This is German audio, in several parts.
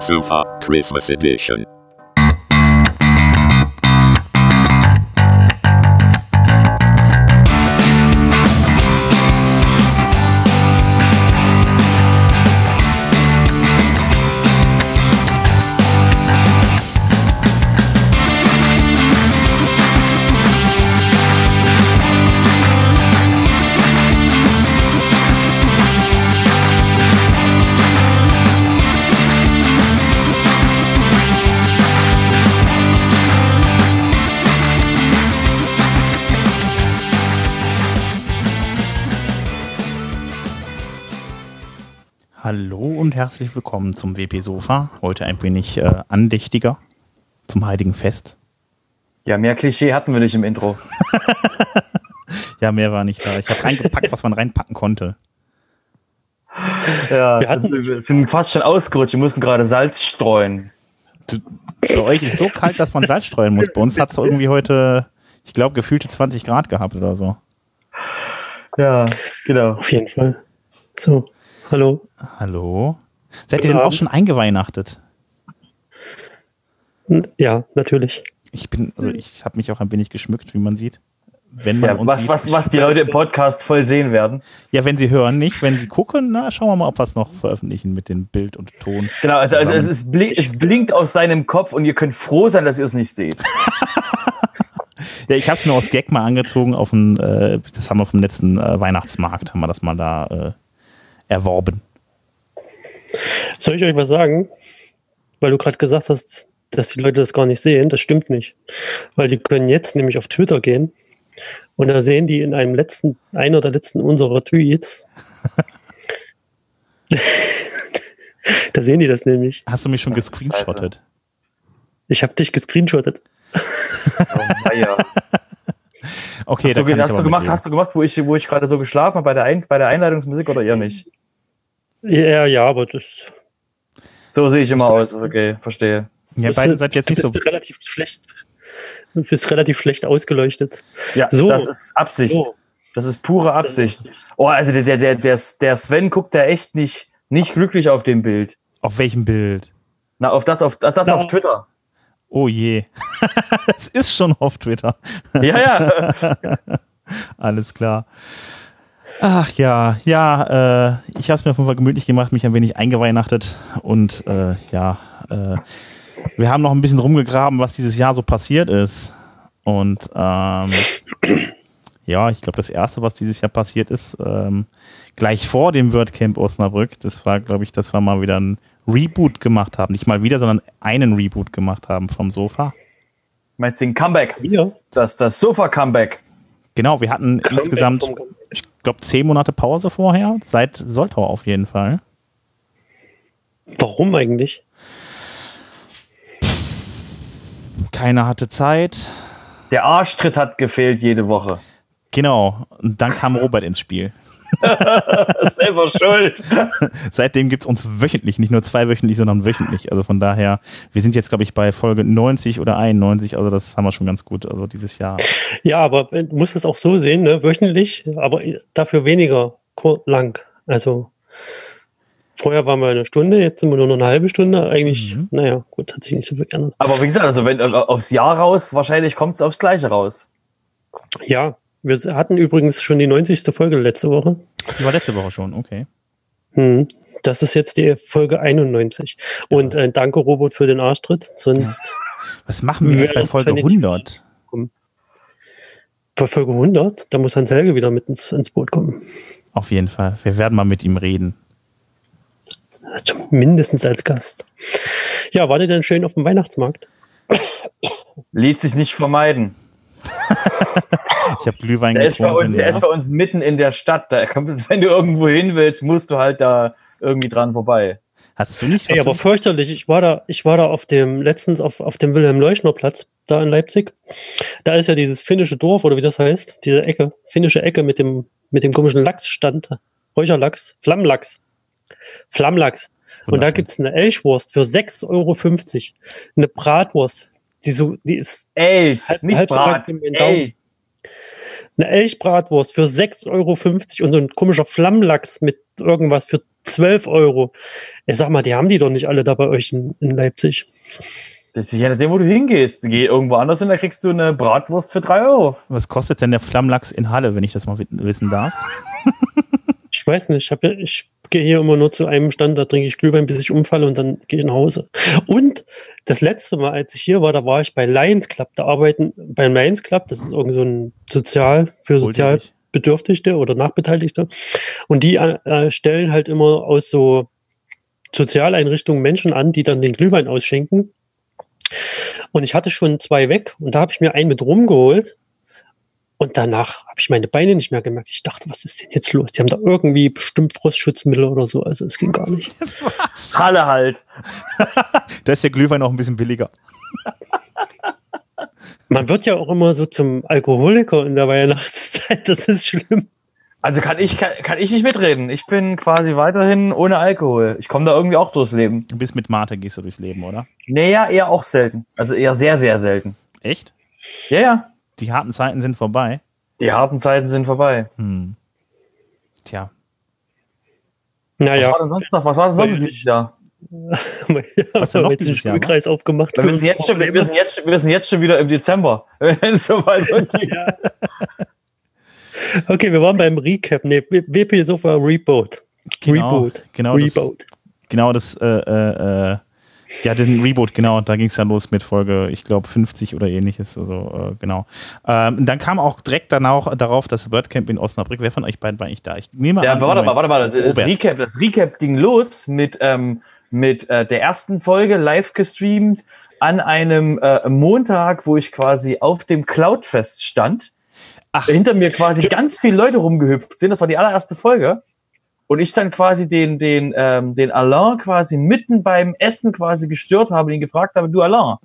WP Sofa Christmas Edition. Herzlich willkommen zum WP Sofa. Heute ein wenig äh, andächtiger zum Heiligen Fest. Ja, mehr Klischee hatten wir nicht im Intro. Ja, mehr war nicht da. Ich habe reingepackt, was man reinpacken konnte. Ja, Wir hatten- wir sind fast schon ausgerutscht. Wir mussten gerade Salz streuen. Du, bei euch ist so kalt, dass man Salz streuen muss. Bei uns hat es irgendwie heute, ich glaube, gefühlte 20 Grad gehabt oder so. Ja, genau. Auf jeden Fall. So, hallo. Hallo? Seid ihr Guten denn auch schon eingeweihnachtet? Ja, natürlich. Ich bin, also ich habe mich auch ein wenig geschmückt, wie man sieht. Wenn man Ja, uns was, sieht. was, was die Leute im Podcast voll sehen werden. Ja, wenn sie hören, nicht. Wenn sie gucken, na, schauen wir mal, ob wir es noch veröffentlichen mit dem Bild und Ton. Genau, also, also es, Zusammen. ist blink, es blinkt aus seinem Kopf und ihr könnt froh sein, dass ihr es nicht seht. Ja, ich habe es mir aus Gag mal angezogen auf den, äh, das haben wir vom letzten äh, Weihnachtsmarkt, haben wir das mal da äh, erworben. Soll ich euch was sagen? Weil du gerade gesagt hast, dass die Leute das gar nicht sehen. Das stimmt nicht. Weil die können jetzt nämlich auf Twitter gehen und da sehen die in einem letzten, einer der letzten unserer Tweets. da sehen die das nämlich. Hast du mich schon gescreenshottet? Ich habe dich gescreenshottet. Oh, weia. Okay, hast, da du, hast, du gemacht, hast du gemacht, wo ich, wo ich gerade so geschlafen habe bei der, Ein bei der Einleitungsmusik oder ihr nicht? Ja, ja, aber das, So sehe ich immer aus, ist okay, verstehe. Ja, das beide seid jetzt du nicht so. bist relativ schlecht. Du bist relativ schlecht ausgeleuchtet. Ja, So. das ist Absicht. So. Das ist pure Absicht. Oh, also der, der, der, der, der Sven guckt da echt nicht, nicht glücklich auf dem Bild. Auf welchem Bild? Na, auf das, auf das, das Na. auf Twitter. Oh je. Es ist schon auf Twitter. Ja, ja. Alles klar. Ach ja, ja, äh, ich habe es mir auf jeden Fall gemütlich gemacht, mich ein wenig eingeweihnachtet und äh, ja, äh, wir haben noch ein bisschen rumgegraben, was dieses Jahr so passiert ist. Und ähm, ja, ich glaube, das erste, was dieses Jahr passiert ist, ähm, gleich vor dem WordCamp Osnabrück, das war, glaube ich, dass wir mal wieder ein Reboot gemacht haben. Nicht mal wieder, sondern einen Reboot gemacht haben vom Sofa. Meinst du den Comeback? Wir? Das, das Sofa-Comeback. Genau, wir hatten Comeback insgesamt. Ich glaube, zehn Monate Pause vorher, seit Soltau auf jeden Fall. Warum eigentlich? Keiner hatte Zeit. Der Arschtritt hat gefehlt jede Woche. Genau, und dann kam Robert ins Spiel. Selber schuld. Seitdem gibt es uns wöchentlich, nicht nur zweiwöchentlich, sondern wöchentlich. Also von daher, wir sind jetzt, glaube ich, bei Folge 90 oder 91, also das haben wir schon ganz gut, also dieses Jahr. Ja, aber du musst es auch so sehen, ne? wöchentlich, aber dafür weniger lang. Also vorher waren wir eine Stunde, jetzt sind wir nur noch eine halbe Stunde. Eigentlich, Mhm. naja, gut, hat sich nicht so viel geändert. Aber wie gesagt, also wenn äh, aufs Jahr raus, wahrscheinlich kommt es aufs Gleiche raus. Ja, wir hatten übrigens schon die 90. Folge letzte Woche. Die war letzte Woche schon, okay. Hm. Das ist jetzt die Folge 91. Und äh, danke, Robert, für den Arschtritt. Sonst Was machen wir jetzt bei Folge wahrscheinlich- 100? bei Folge 100, da muss Hans Helge wieder mit ins, ins Boot kommen. Auf jeden Fall. Wir werden mal mit ihm reden. Also mindestens als Gast. Ja, war ihr denn schön auf dem Weihnachtsmarkt? Ließ sich nicht vermeiden. Ich habe Glühwein Der ist, bei getrunken. uns, der ja. ist bei uns mitten in der Stadt. Da kommt, wenn du irgendwo hin willst, musst du halt da irgendwie dran vorbei. Hattest du nicht? Ey, aber fürchterlich. Ich war da, ich war da auf dem letztens auf, auf dem Wilhelm-Leuschner-Platz da in Leipzig. Da ist ja dieses finnische Dorf oder wie das heißt, diese Ecke, finnische Ecke mit dem mit dem komischen Lachsstand, Räucherlachs, Flammlachs, Flammlachs. Und da gibt's eine Elchwurst für 6,50 Euro. Eine Bratwurst. Die, so, die ist Elch, Halb- nicht Brat. Elch. Eine Elchbratwurst für 6,50 Euro und so ein komischer Flammlachs mit irgendwas für 12 Euro. Ich sag mal, die haben die doch nicht alle da bei euch in, in Leipzig. Das ist je nachdem, wo du hingehst. Geh irgendwo anders hin, da kriegst du eine Bratwurst für 3 Euro. Was kostet denn der Flammlachs in Halle, wenn ich das mal wi- wissen darf? Ich weiß nicht, ich, hab ja, ich gehe hier immer nur zu einem Stand, da trinke ich Glühwein, bis ich umfalle und dann gehe ich nach Hause. Und das letzte Mal, als ich hier war, da war ich bei Lions Club. Da arbeiten beim Lions Club, das ist irgend so ein Sozial, für sozial Wohltätig. Bedürftigte oder Nachbeteiligte. Und die äh, stellen halt immer aus so Sozialeinrichtungen Menschen an, die dann den Glühwein ausschenken. Und ich hatte schon zwei weg und da habe ich mir einen mit rumgeholt. Und danach habe ich meine Beine nicht mehr gemerkt. Ich dachte, was ist denn jetzt los? Die haben da irgendwie bestimmt Frostschutzmittel oder so. Also es ging gar nicht. Halle halt. Da ist der Glühwein auch ein bisschen billiger. Man wird ja auch immer so zum Alkoholiker in der Weihnachtszeit. Das ist schlimm. Also kann ich, kann, kann ich nicht mitreden. Ich bin quasi weiterhin ohne Alkohol. Ich komme da irgendwie auch durchs Leben. Du bist mit Mate, gehst du durchs Leben, oder? Naja, eher auch selten. Also eher sehr, sehr selten. Echt? Ja, ja. Die harten Zeiten sind vorbei. Die harten Zeiten sind vorbei. Hm. Tja. Was Naja, war denn sonst noch? Was war denn sonst ich dieses Jahr? Was haben wir jetzt einen dieses Jahr? Spielkreis aufgemacht. Wir sind, jetzt schon, wir, sind jetzt, wir sind jetzt schon wieder im Dezember. Wenn es. Okay, wir waren beim Recap. Nee, WP Sofa Reboot. Genau, Reboot. genau das- Reboot. Genau das, äh, äh, äh, ja, den Reboot, genau, da ging es dann los mit Folge, ich glaube, 50 oder ähnliches, also äh, genau. Ähm, dann kam auch direkt danach darauf das WordCamp in Osnabrück. Wer von euch beiden war eigentlich da? Ich nehme Ja, an, aber warte mal, warte mal. Das Robert. Recap, das Recap ging los mit, ähm, mit äh, der ersten Folge live gestreamt an einem äh, Montag, wo ich quasi auf dem Cloudfest stand. Ach. Hinter mir quasi ganz viele Leute rumgehüpft sind. Das war die allererste Folge. Und ich dann quasi den, den, ähm, den Alain quasi mitten beim Essen quasi gestört habe und ihn gefragt habe, du Alain,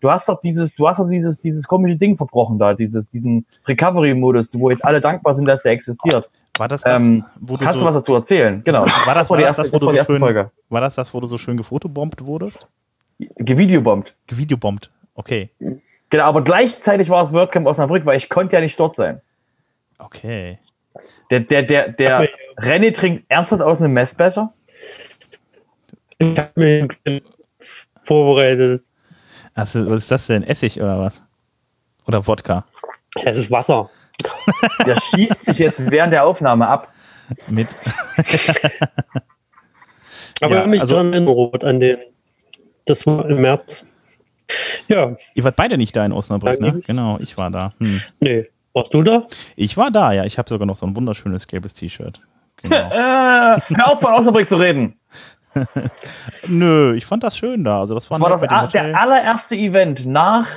du hast doch dieses, du hast doch dieses, dieses komische Ding verbrochen da, dieses, diesen Recovery-Modus, wo jetzt alle dankbar sind, dass der existiert. War das das, Ähm, wo du Kannst so, du was dazu erzählen? Genau. war das, war die das, erste, das, wo du so erste schön, Folge. war das das, wo du so schön gefotobombt wurdest? Gevideobombt. Gevideobombt. Okay. Genau, aber gleichzeitig war es WordCamp Osnabrück, weil ich konnte ja nicht dort sein. Okay. Der, der, der, der Ach, René trinkt ernsthaft aus einem Messbecher. Ich habe mir vorbereitet. Also, was ist das denn? Essig oder was? Oder Wodka? Es ist Wasser. Der schießt sich jetzt während der Aufnahme ab. Mit. Aber Ja, mich also- dran erinnert an den. Das war im März. Ja, Ihr wart beide nicht da in Osnabrück, Da ne? Genau, ich war da. Hm. nee. Warst du da? Ich war da, ja. Ich habe sogar noch so ein wunderschönes gelbes T-Shirt. Äh, Genau. hör auf, von Osnabrück zu reden. Nö, ich fand das schön da. Also das war, Das war das, a- der allererste Event nach,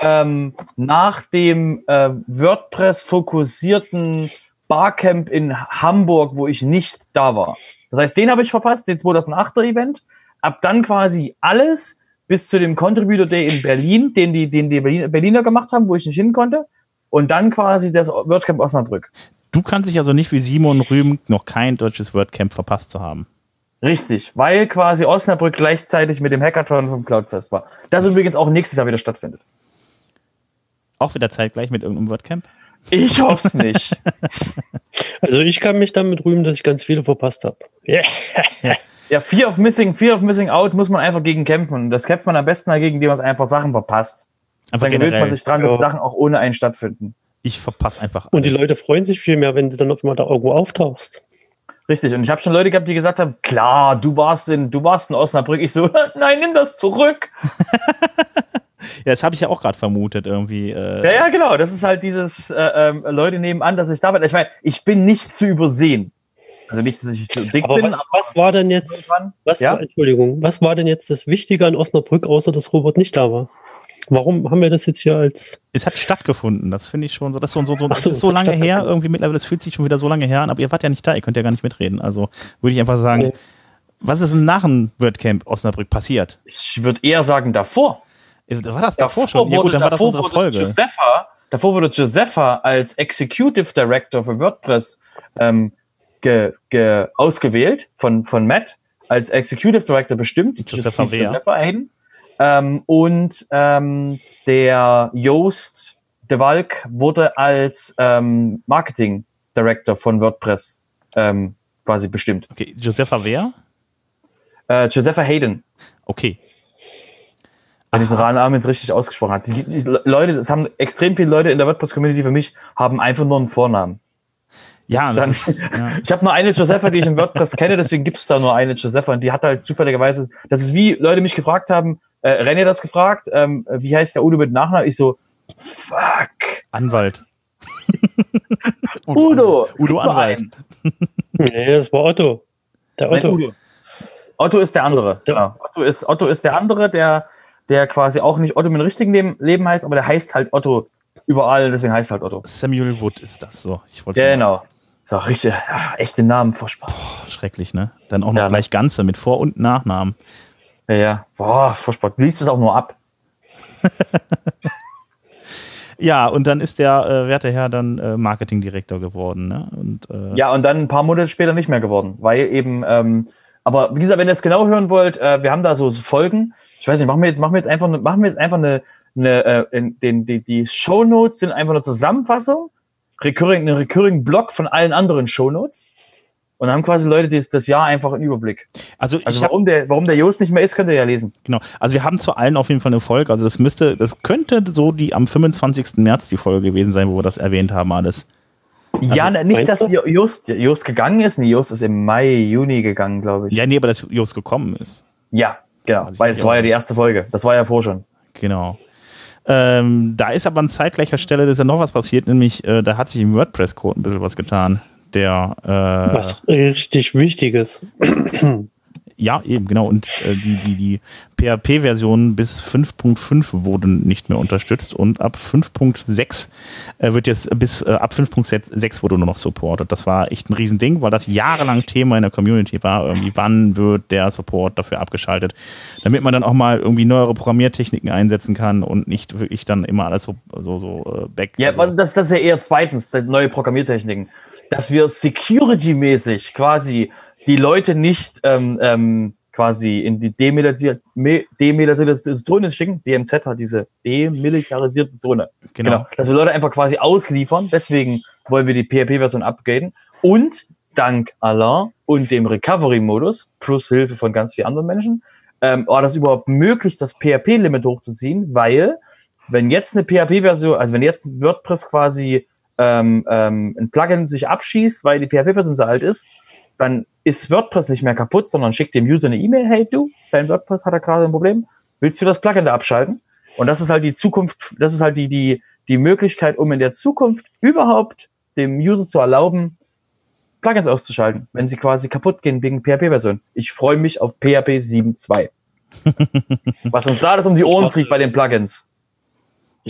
ähm, nach dem äh, WordPress-fokussierten Barcamp in Hamburg, wo ich nicht da war. Das heißt, den habe ich verpasst, den 2008er Event. Ab dann quasi alles bis zu dem Contributor Day in Berlin, den die, den die Berlin- Berliner gemacht haben, wo ich nicht hin konnte. Und dann quasi das WordCamp Osnabrück. Du kannst dich also nicht wie Simon rühmen, noch kein deutsches WordCamp verpasst zu haben. Richtig, weil quasi Osnabrück gleichzeitig mit dem Hackathon vom Cloudfest war. Das übrigens auch nächstes Jahr wieder stattfindet. Auch wieder zeitgleich mit irgendeinem WordCamp? Ich hoffe es nicht. Also ich kann mich damit rühmen, dass ich ganz viele verpasst habe. Yeah. Ja, Fear of Missing, Fear of Missing Out muss man einfach gegen kämpfen. Das kämpft man am besten dagegen, indem man einfach Sachen verpasst. Einfach Dann gewöhnt man sich dran, dass Ja. Sachen auch ohne einen stattfinden. Ich verpasse einfach Und die alles. Leute freuen sich viel mehr, wenn du dann auf einmal da irgendwo auftauchst. Richtig. Und ich habe schon Leute gehabt, die gesagt haben, klar, du warst in, du warst in Osnabrück. Ich so, nein, nimm das zurück. Ja, das habe ich ja auch gerade vermutet irgendwie. Äh, Ja, ja, genau. Das ist halt dieses, äh, ähm, Leute nehmen an, dass ich da bin. Ich meine, ich bin nicht zu übersehen. Also nicht, dass ich so dick Aber bin. was, was war denn jetzt, was Ja? war, Entschuldigung, was war denn jetzt das Wichtige an Osnabrück, außer dass Robert nicht da war? Warum haben wir das jetzt hier als, Es hat stattgefunden, das finde ich schon so. Das ist so, so, so, so, ist so lange her, irgendwie mittlerweile, das fühlt sich schon wieder so lange her an, aber ihr wart ja nicht da, ihr könnt ja gar nicht mitreden. Also würde ich einfach sagen, Nee. was ist denn nach dem WordCamp Osnabrück passiert? Ich würde eher sagen, davor. War das davor schon? Ja gut, wurde- dann war das davor unsere Folge. Josepha, davor wurde Josepha als Executive Director für WordPress ähm, ge, ge, ausgewählt von, von Matt, als Executive Director bestimmt. Josepha? Josepha Hayden. Ähm, und ähm, der Joost de Walk wurde als ähm, Marketing Director von WordPress ähm, quasi bestimmt. Okay, Josepha wer? Äh, Josepha Hayden, Okay. wenn ich den Namen jetzt richtig ausgesprochen habe. Die, die Leute, es haben extrem viele Leute in der WordPress-Community für mich, haben einfach nur einen Vornamen. Ja, Dann, ja. ich habe nur eine Josepha, die ich in WordPress kenne, deswegen gibt es da nur eine Josepha und die hat halt zufälligerweise, das ist wie Leute mich gefragt haben, äh, René das gefragt, ähm, wie heißt der Udo mit Nachnamen? Ich so, fuck, Anwalt. Udo, Udo Anwalt. Nee, das war Otto. Der Nein, Otto. Udo. Otto ist der andere. Der- Genau. Otto, ist, Otto ist der andere, der, der quasi auch nicht Otto mit dem richtigen Leben, heißt, aber der heißt halt Otto überall, deswegen heißt halt Otto. Samuel Wood ist das so. Ich wollte So, richtig, ja, echte Namen, furchtbar. schrecklich, ne? Dann auch noch Ja, ne? gleich ganze mit Vor- und Nachnamen. Ja, ja. Boah, furchtbar. Liest es auch nur ab. Ja, und dann ist der äh, werte Herr dann äh, Marketingdirektor geworden, ne? Und äh, Ja, und dann ein paar Monate später nicht mehr geworden, weil eben, ähm, aber wie gesagt, wenn ihr es genau hören wollt, äh, wir haben da so Folgen. Ich weiß nicht, machen wir jetzt, machen wir jetzt einfach, machen wir jetzt einfach eine, eine äh, in, den, die, die Shownotes sind einfach eine Zusammenfassung, recurring, einen recurring Block von allen anderen Shownotes. Und dann haben quasi Leute das, das Jahr einfach einen Überblick. also, Also ich hab, warum der, warum der Jost nicht mehr ist, könnt ihr ja lesen. genau. Also wir haben zu allen auf jeden Fall eine Folge. Also das müsste, das könnte so die am 25. März die Folge gewesen sein, wo wir das erwähnt haben alles. ja, ne, nicht, dass Jost, Jost gegangen ist. Nee, Jost ist im Mai, Juni gegangen, glaube ich. Ja, nee, aber dass Jos gekommen ist. ja genau. Weil es war ja die erste Folge. Das war ja vor schon. Genau. Ähm, da ist aber an zeitgleicher Stelle ist ja noch was passiert, nämlich äh, da hat sich im WordPress-Code ein bisschen was getan. Der äh, Was richtig Wichtiges. Ja, eben, genau. Und äh, die, die, die PHP-Version bis 5.5 wurden nicht mehr unterstützt und ab 5.6 äh, wird jetzt bis äh, ab 5.6 wurde nur noch supportet. Das war echt ein Riesending, weil das jahrelang Thema in der Community war. Irgendwie, wann wird der Support dafür abgeschaltet, damit man dann auch mal irgendwie neuere Programmiertechniken einsetzen kann und nicht wirklich dann immer alles so, so, so äh, back. Ja, also, das, das ist ja eher zweitens, neue Programmiertechniken. Dass wir security-mäßig quasi die Leute nicht ähm, ähm, quasi in die demilitarisierte Zone schicken. DMZ hat diese demilitarisierte Zone. genau. Genau. Dass wir Leute einfach quasi ausliefern. Deswegen wollen wir die PHP-Version upgraden. Und dank Alain und dem Recovery-Modus plus Hilfe von ganz vielen anderen Menschen ähm, war das überhaupt möglich, das PHP-Limit hochzuziehen, weil wenn jetzt eine PHP-Version, also wenn jetzt WordPress quasi ähm, ähm, ein Plugin sich abschießt, weil die PHP-Version so alt ist, dann ist WordPress nicht mehr kaputt, sondern schickt dem User eine E-Mail, hey du, dein WordPress hat da gerade ein Problem, willst du das Plugin da abschalten? Und das ist halt die Zukunft, das ist halt die, die, die Möglichkeit, um in der Zukunft überhaupt dem User zu erlauben, Plugins auszuschalten, wenn sie quasi kaputt gehen wegen PHP-Version. Ich freue mich auf PHP 7.2. Was uns da das um die Ohren fliegt bei den Plugins.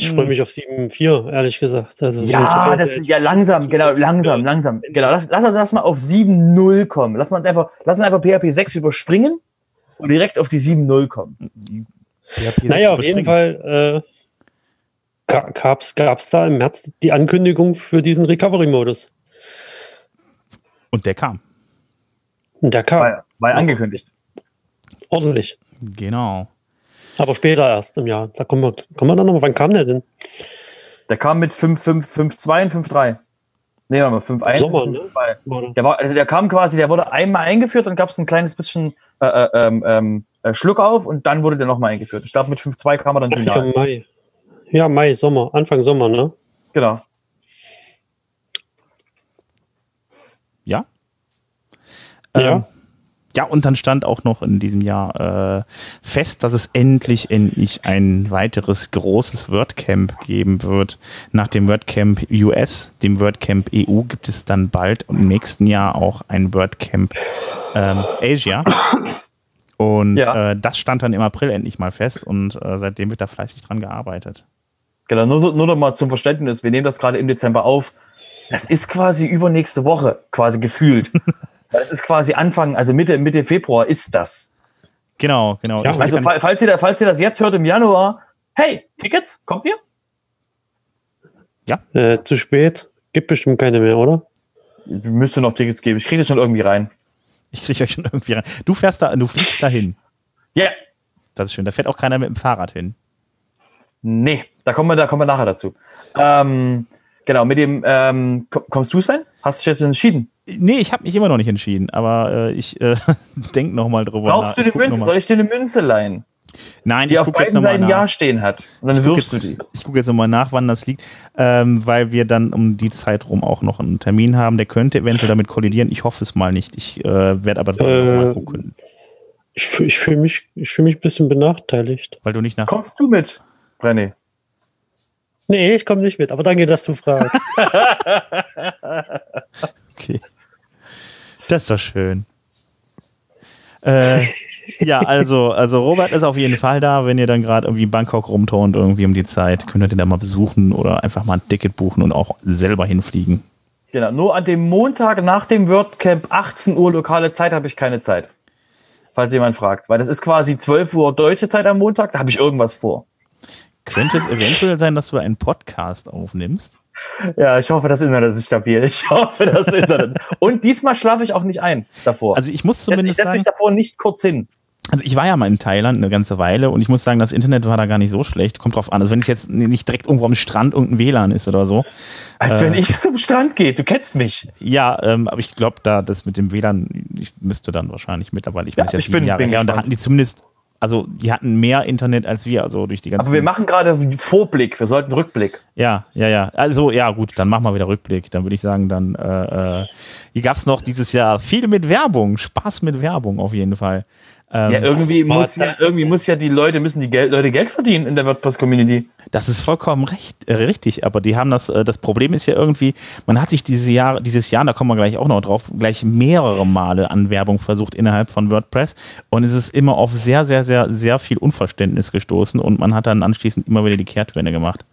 Ich Hm. freue mich auf 7.4, ehrlich gesagt. Also Ja, 7.2 das ist ja langsam, genau, langsam, langsam. Genau, lass, lass uns erstmal auf 7.0 kommen. Lass uns einfach, lass uns einfach PHP 6 überspringen und direkt auf die 7.0 kommen. PHP Naja, 6 auf jeden. Fall äh, gab es da im März die Ankündigung für diesen Recovery-Modus. Und der kam. Und der kam War, war angekündigt. ordentlich. Genau. Aber später erst im Jahr. Da kommen wir, kommen wir dann noch. Wann kam der denn? Der kam mit 5.5.5.2 und 5.3. Nee, warte mal, 5.1. Sommer, und ne? 5.2. War das? Der, war, also der kam quasi, der wurde einmal eingeführt, dann gab es ein kleines bisschen äh, äh, ähm, ähm, äh, Schluck auf und dann wurde der nochmal eingeführt. Ich glaube, mit 5.2 kam er dann Ja, final. Mai. Ja, Mai, Sommer, Anfang Sommer, ne? Genau. Ja? Ja. Ähm, ja, und dann stand auch noch in diesem Jahr äh, fest, dass es endlich, endlich ein weiteres großes WordCamp geben wird. Nach dem WordCamp US, dem WordCamp EU, gibt es dann bald im nächsten Jahr auch ein WordCamp ähm, Asia. Und Ja. äh, das stand dann im April endlich mal fest und äh, seitdem wird da fleißig dran gearbeitet. Genau, nur, so- nur noch mal zum Verständnis. Wir nehmen das gerade im Dezember auf. Das ist quasi übernächste Woche, quasi gefühlt. Das ist quasi Anfang, also Mitte, Mitte Februar ist das. Genau, genau. Ja, Also, gar nicht- fa- falls ihr, da, falls ihr das jetzt hört im Januar, hey, Tickets, kommt ihr? Äh, zu spät. Gibt bestimmt keine mehr, oder? Müsste noch Tickets geben. Ich kriege das schon irgendwie rein. ich kriege euch schon irgendwie rein. Du fährst da, du fliegst dahin. Ja, Das ist schön. Da fährt auch keiner mit dem Fahrrad hin. nee, da kommen wir, da kommen wir nachher dazu. Ähm, genau, mit dem, ähm, ko- kommst du, Sven? Hast du dich jetzt entschieden? Nee, ich habe mich immer noch nicht entschieden, aber äh, ich äh, denke nochmal drüber Brauchst du nach. eine Münze? Soll ich dir eine Münze leihen? Nein, Die ich auf beiden Seiten. Ja stehen hat. Und dann wirfst du die. Ich gucke jetzt nochmal nach, wann das liegt, ähm, weil wir dann um die Zeit rum auch noch einen Termin haben. Der könnte eventuell damit kollidieren. Ich hoffe es mal nicht. Ich äh, werde aber Äh, noch mal gucken, Ich, fühl- ich fühle mich, ich fühl mich ein bisschen benachteiligt. weil du nicht nach. Kommst du mit, Brenny? Nee, ich komme nicht mit, aber danke, dass du fragst. Okay. Das ist doch schön. Äh, ja, also, also Robert ist auf jeden Fall da, wenn ihr dann gerade irgendwie in Bangkok rumturnt, irgendwie um die Zeit, könnt ihr den da mal besuchen oder einfach mal ein Ticket buchen und auch selber hinfliegen. Genau, nur an dem Montag nach dem WordCamp 18 Uhr lokale Zeit habe ich keine Zeit. Falls jemand fragt. Weil das ist quasi 12 Uhr deutsche Zeit am Montag, da habe ich irgendwas vor. Könnte es eventuell sein, dass du einen Podcast aufnimmst? Ja, ich hoffe, das Internet ist stabil. Ich hoffe, das Internet. Und diesmal schlafe ich auch nicht ein davor. Also ich muss ich zumindest setze sagen, mich davor nicht kurz hin. also ich war ja mal in Thailand eine ganze Weile und ich muss sagen, das Internet war da gar nicht so schlecht. Kommt drauf an. Also wenn es jetzt nicht direkt irgendwo am Strand irgendein WLAN ist oder so. Als Äh. wenn ich zum Strand gehe. Du kennst mich. Ja, ähm, aber ich glaube, da das mit dem WLAN, ich müsste dann wahrscheinlich mittlerweile, ich bin Ja, jetzt ich sieben bin- Jahre bin her und da hatten die zumindest, also die hatten mehr Internet als wir, also durch die ganzen. Aber wir machen gerade Vorblick. Wir sollten Rückblick. Ja, ja, ja. Also ja, gut, dann machen wir wieder Rückblick. Dann würde ich sagen, dann äh, äh, hier gab es noch dieses Jahr viel mit Werbung, Spaß mit Werbung auf jeden Fall. Ähm, Ja, irgendwie muss ja, irgendwie muss ja die Leute, müssen die Geld, Leute Geld verdienen in der WordPress-Community. Das ist vollkommen recht, äh, richtig, aber die haben das, äh, das Problem ist ja irgendwie, man hat sich diese Jahre, dieses Jahr, da kommen wir gleich auch noch drauf, gleich mehrere Male an Werbung versucht innerhalb von WordPress und es ist immer auf sehr, sehr, sehr, sehr viel Unverständnis gestoßen und man hat dann anschließend immer wieder die Kehrtwende gemacht.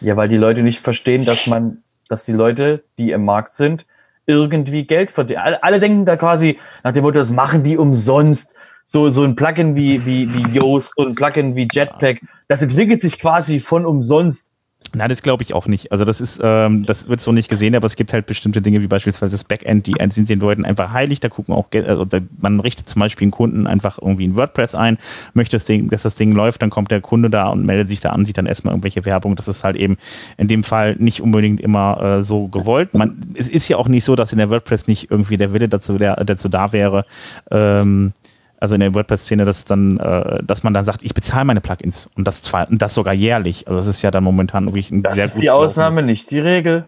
Ja, weil die Leute nicht verstehen, dass man, dass die Leute, die im Markt sind, irgendwie Geld verdienen. Alle, alle denken da quasi nach dem Motto, das machen die umsonst. So, so ein Plugin wie, wie, wie Yoast, so ein Plugin wie Jetpack, das entwickelt sich quasi von umsonst. Na, das glaube ich auch nicht. Also das ist, ähm, das wird so nicht gesehen, aber es gibt halt bestimmte Dinge wie beispielsweise das Backend, die sind den Leuten einfach heilig. Da gucken auch, also da, man richtet zum Beispiel einen Kunden einfach irgendwie in WordPress ein, möchte das Ding, dass das Ding läuft, dann kommt der Kunde da und meldet sich da an, sieht dann erstmal irgendwelche Werbung. Das ist halt eben in dem Fall nicht unbedingt immer äh, so gewollt. Man, es ist ja auch nicht so, dass in der WordPress nicht irgendwie der Wille dazu, der, dazu da wäre, ähm, also in der WordPress-Szene, dass dann, äh, dass man dann sagt, ich bezahle meine Plugins und das zwar und das sogar jährlich. Also das ist ja dann momentan wirklich ein Das sehr ist gut die Ausnahme, nicht die Regel.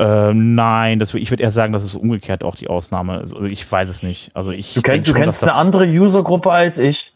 Äh, nein, das, ich würde eher sagen, das ist umgekehrt auch die Ausnahme. Also ich weiß es nicht. Also ich Du, kennst, du schon, kennst eine andere Usergruppe als ich.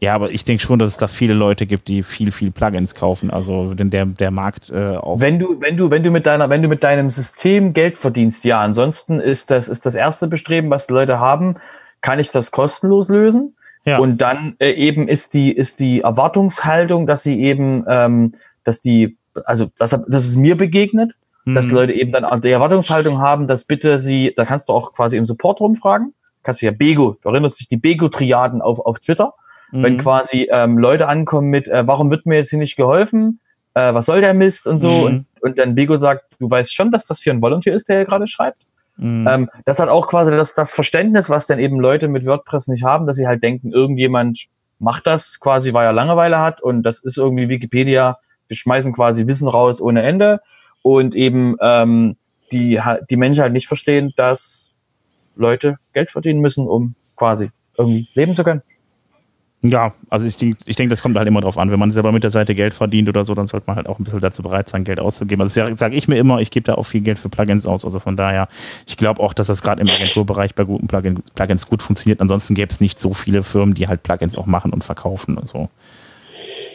Ja, aber ich denke schon, dass es da viele Leute gibt, die viel, viel Plugins kaufen. Also denn der, der Markt äh, auf. Wenn du, wenn du, wenn du mit deiner, wenn du mit deinem System Geld verdienst, ja. Ansonsten ist das, ist das erste Bestreben, was die Leute haben, kann ich das kostenlos lösen? ja. Und dann äh, eben ist die, ist die Erwartungshaltung, dass sie eben, ähm, dass die, also das, das ist mir begegnet, dass Mhm. die Leute eben dann die Erwartungshaltung haben, dass bitte sie, da kannst du auch quasi im Support rumfragen, kannst du ja Bego, du erinnerst dich die Bego-Triaden auf, auf Twitter, wenn Mhm. quasi ähm, Leute ankommen mit, äh, warum wird mir jetzt hier nicht geholfen, äh, was soll der Mist und so, Mhm. und, und dann Bego sagt, du weißt schon, dass das hier ein Volunteer ist, der hier gerade schreibt. Mhm. Ähm, das hat auch quasi das, das Verständnis, was dann eben Leute mit WordPress nicht haben, dass sie halt denken, irgendjemand macht das quasi, weil er Langeweile hat und das ist irgendwie Wikipedia, wir schmeißen quasi Wissen raus ohne Ende und eben ähm, die, die Menschen halt nicht verstehen, dass Leute Geld verdienen müssen, um quasi irgendwie leben zu können. Ja, also ich denke, ich denk, das kommt halt immer drauf an. Wenn man selber mit der Seite Geld verdient oder so, dann sollte man halt auch ein bisschen dazu bereit sein, Geld auszugeben. Also das sage ich mir immer, ich gebe da auch viel Geld für Plugins aus. Also von daher, ich glaube auch, dass das gerade im Agenturbereich bei guten Plugin, Plugins gut funktioniert. Ansonsten gäbe es nicht so viele Firmen, die halt Plugins auch machen und verkaufen und so.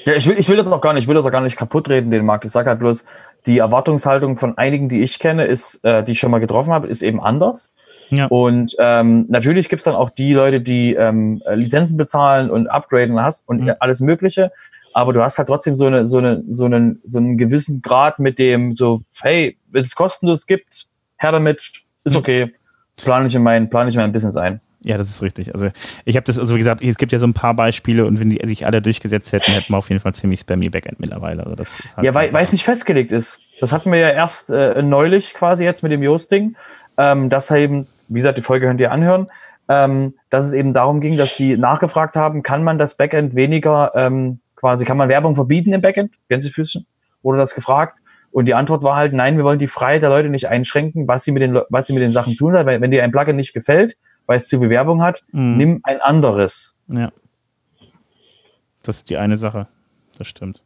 Ja, ich will, ich will das auch gar nicht, ich will das auch gar nicht kaputt reden, den Markt. Ich sage halt bloß, die Erwartungshaltung von einigen, die ich kenne, ist, äh, die ich schon mal getroffen habe, ist eben anders. Ja. Und ähm, natürlich gibt's dann auch die Leute, die ähm, äh, Lizenzen bezahlen und upgraden hast und Mhm. alles Mögliche. Aber du hast halt trotzdem so eine, so eine, so einen, so einen gewissen Grad mit dem so, hey, wenn es kostenlos gibt, her damit, ist Mhm. okay. Plane ich in mein, plane ich in mein Business ein. Ja, das ist richtig. Also ich habe das, also wie gesagt, es gibt ja so ein paar Beispiele und wenn die sich alle durchgesetzt hätten, hätten wir auf jeden Fall ziemlich spammy Backend mittlerweile. Also das halt Ja, weil es nicht festgelegt ist. Das hatten wir ja erst äh, neulich quasi jetzt mit dem Yoast-Ding, ähm, dass eben, wie gesagt, die Folge könnt ihr anhören, ähm, dass es eben darum ging, dass die nachgefragt haben, kann man das Backend weniger, ähm, quasi, kann man Werbung verbieten im Backend? Gänsefüßchen? Wurde das gefragt? Und die Antwort war halt, nein, wir wollen die Freiheit der Leute nicht einschränken, was sie mit den, was sie mit den Sachen tun. Weil wenn dir ein Plugin nicht gefällt, weil es zu viel Werbung hat, Mhm. nimm ein anderes. Ja. Das ist die eine Sache. Das stimmt.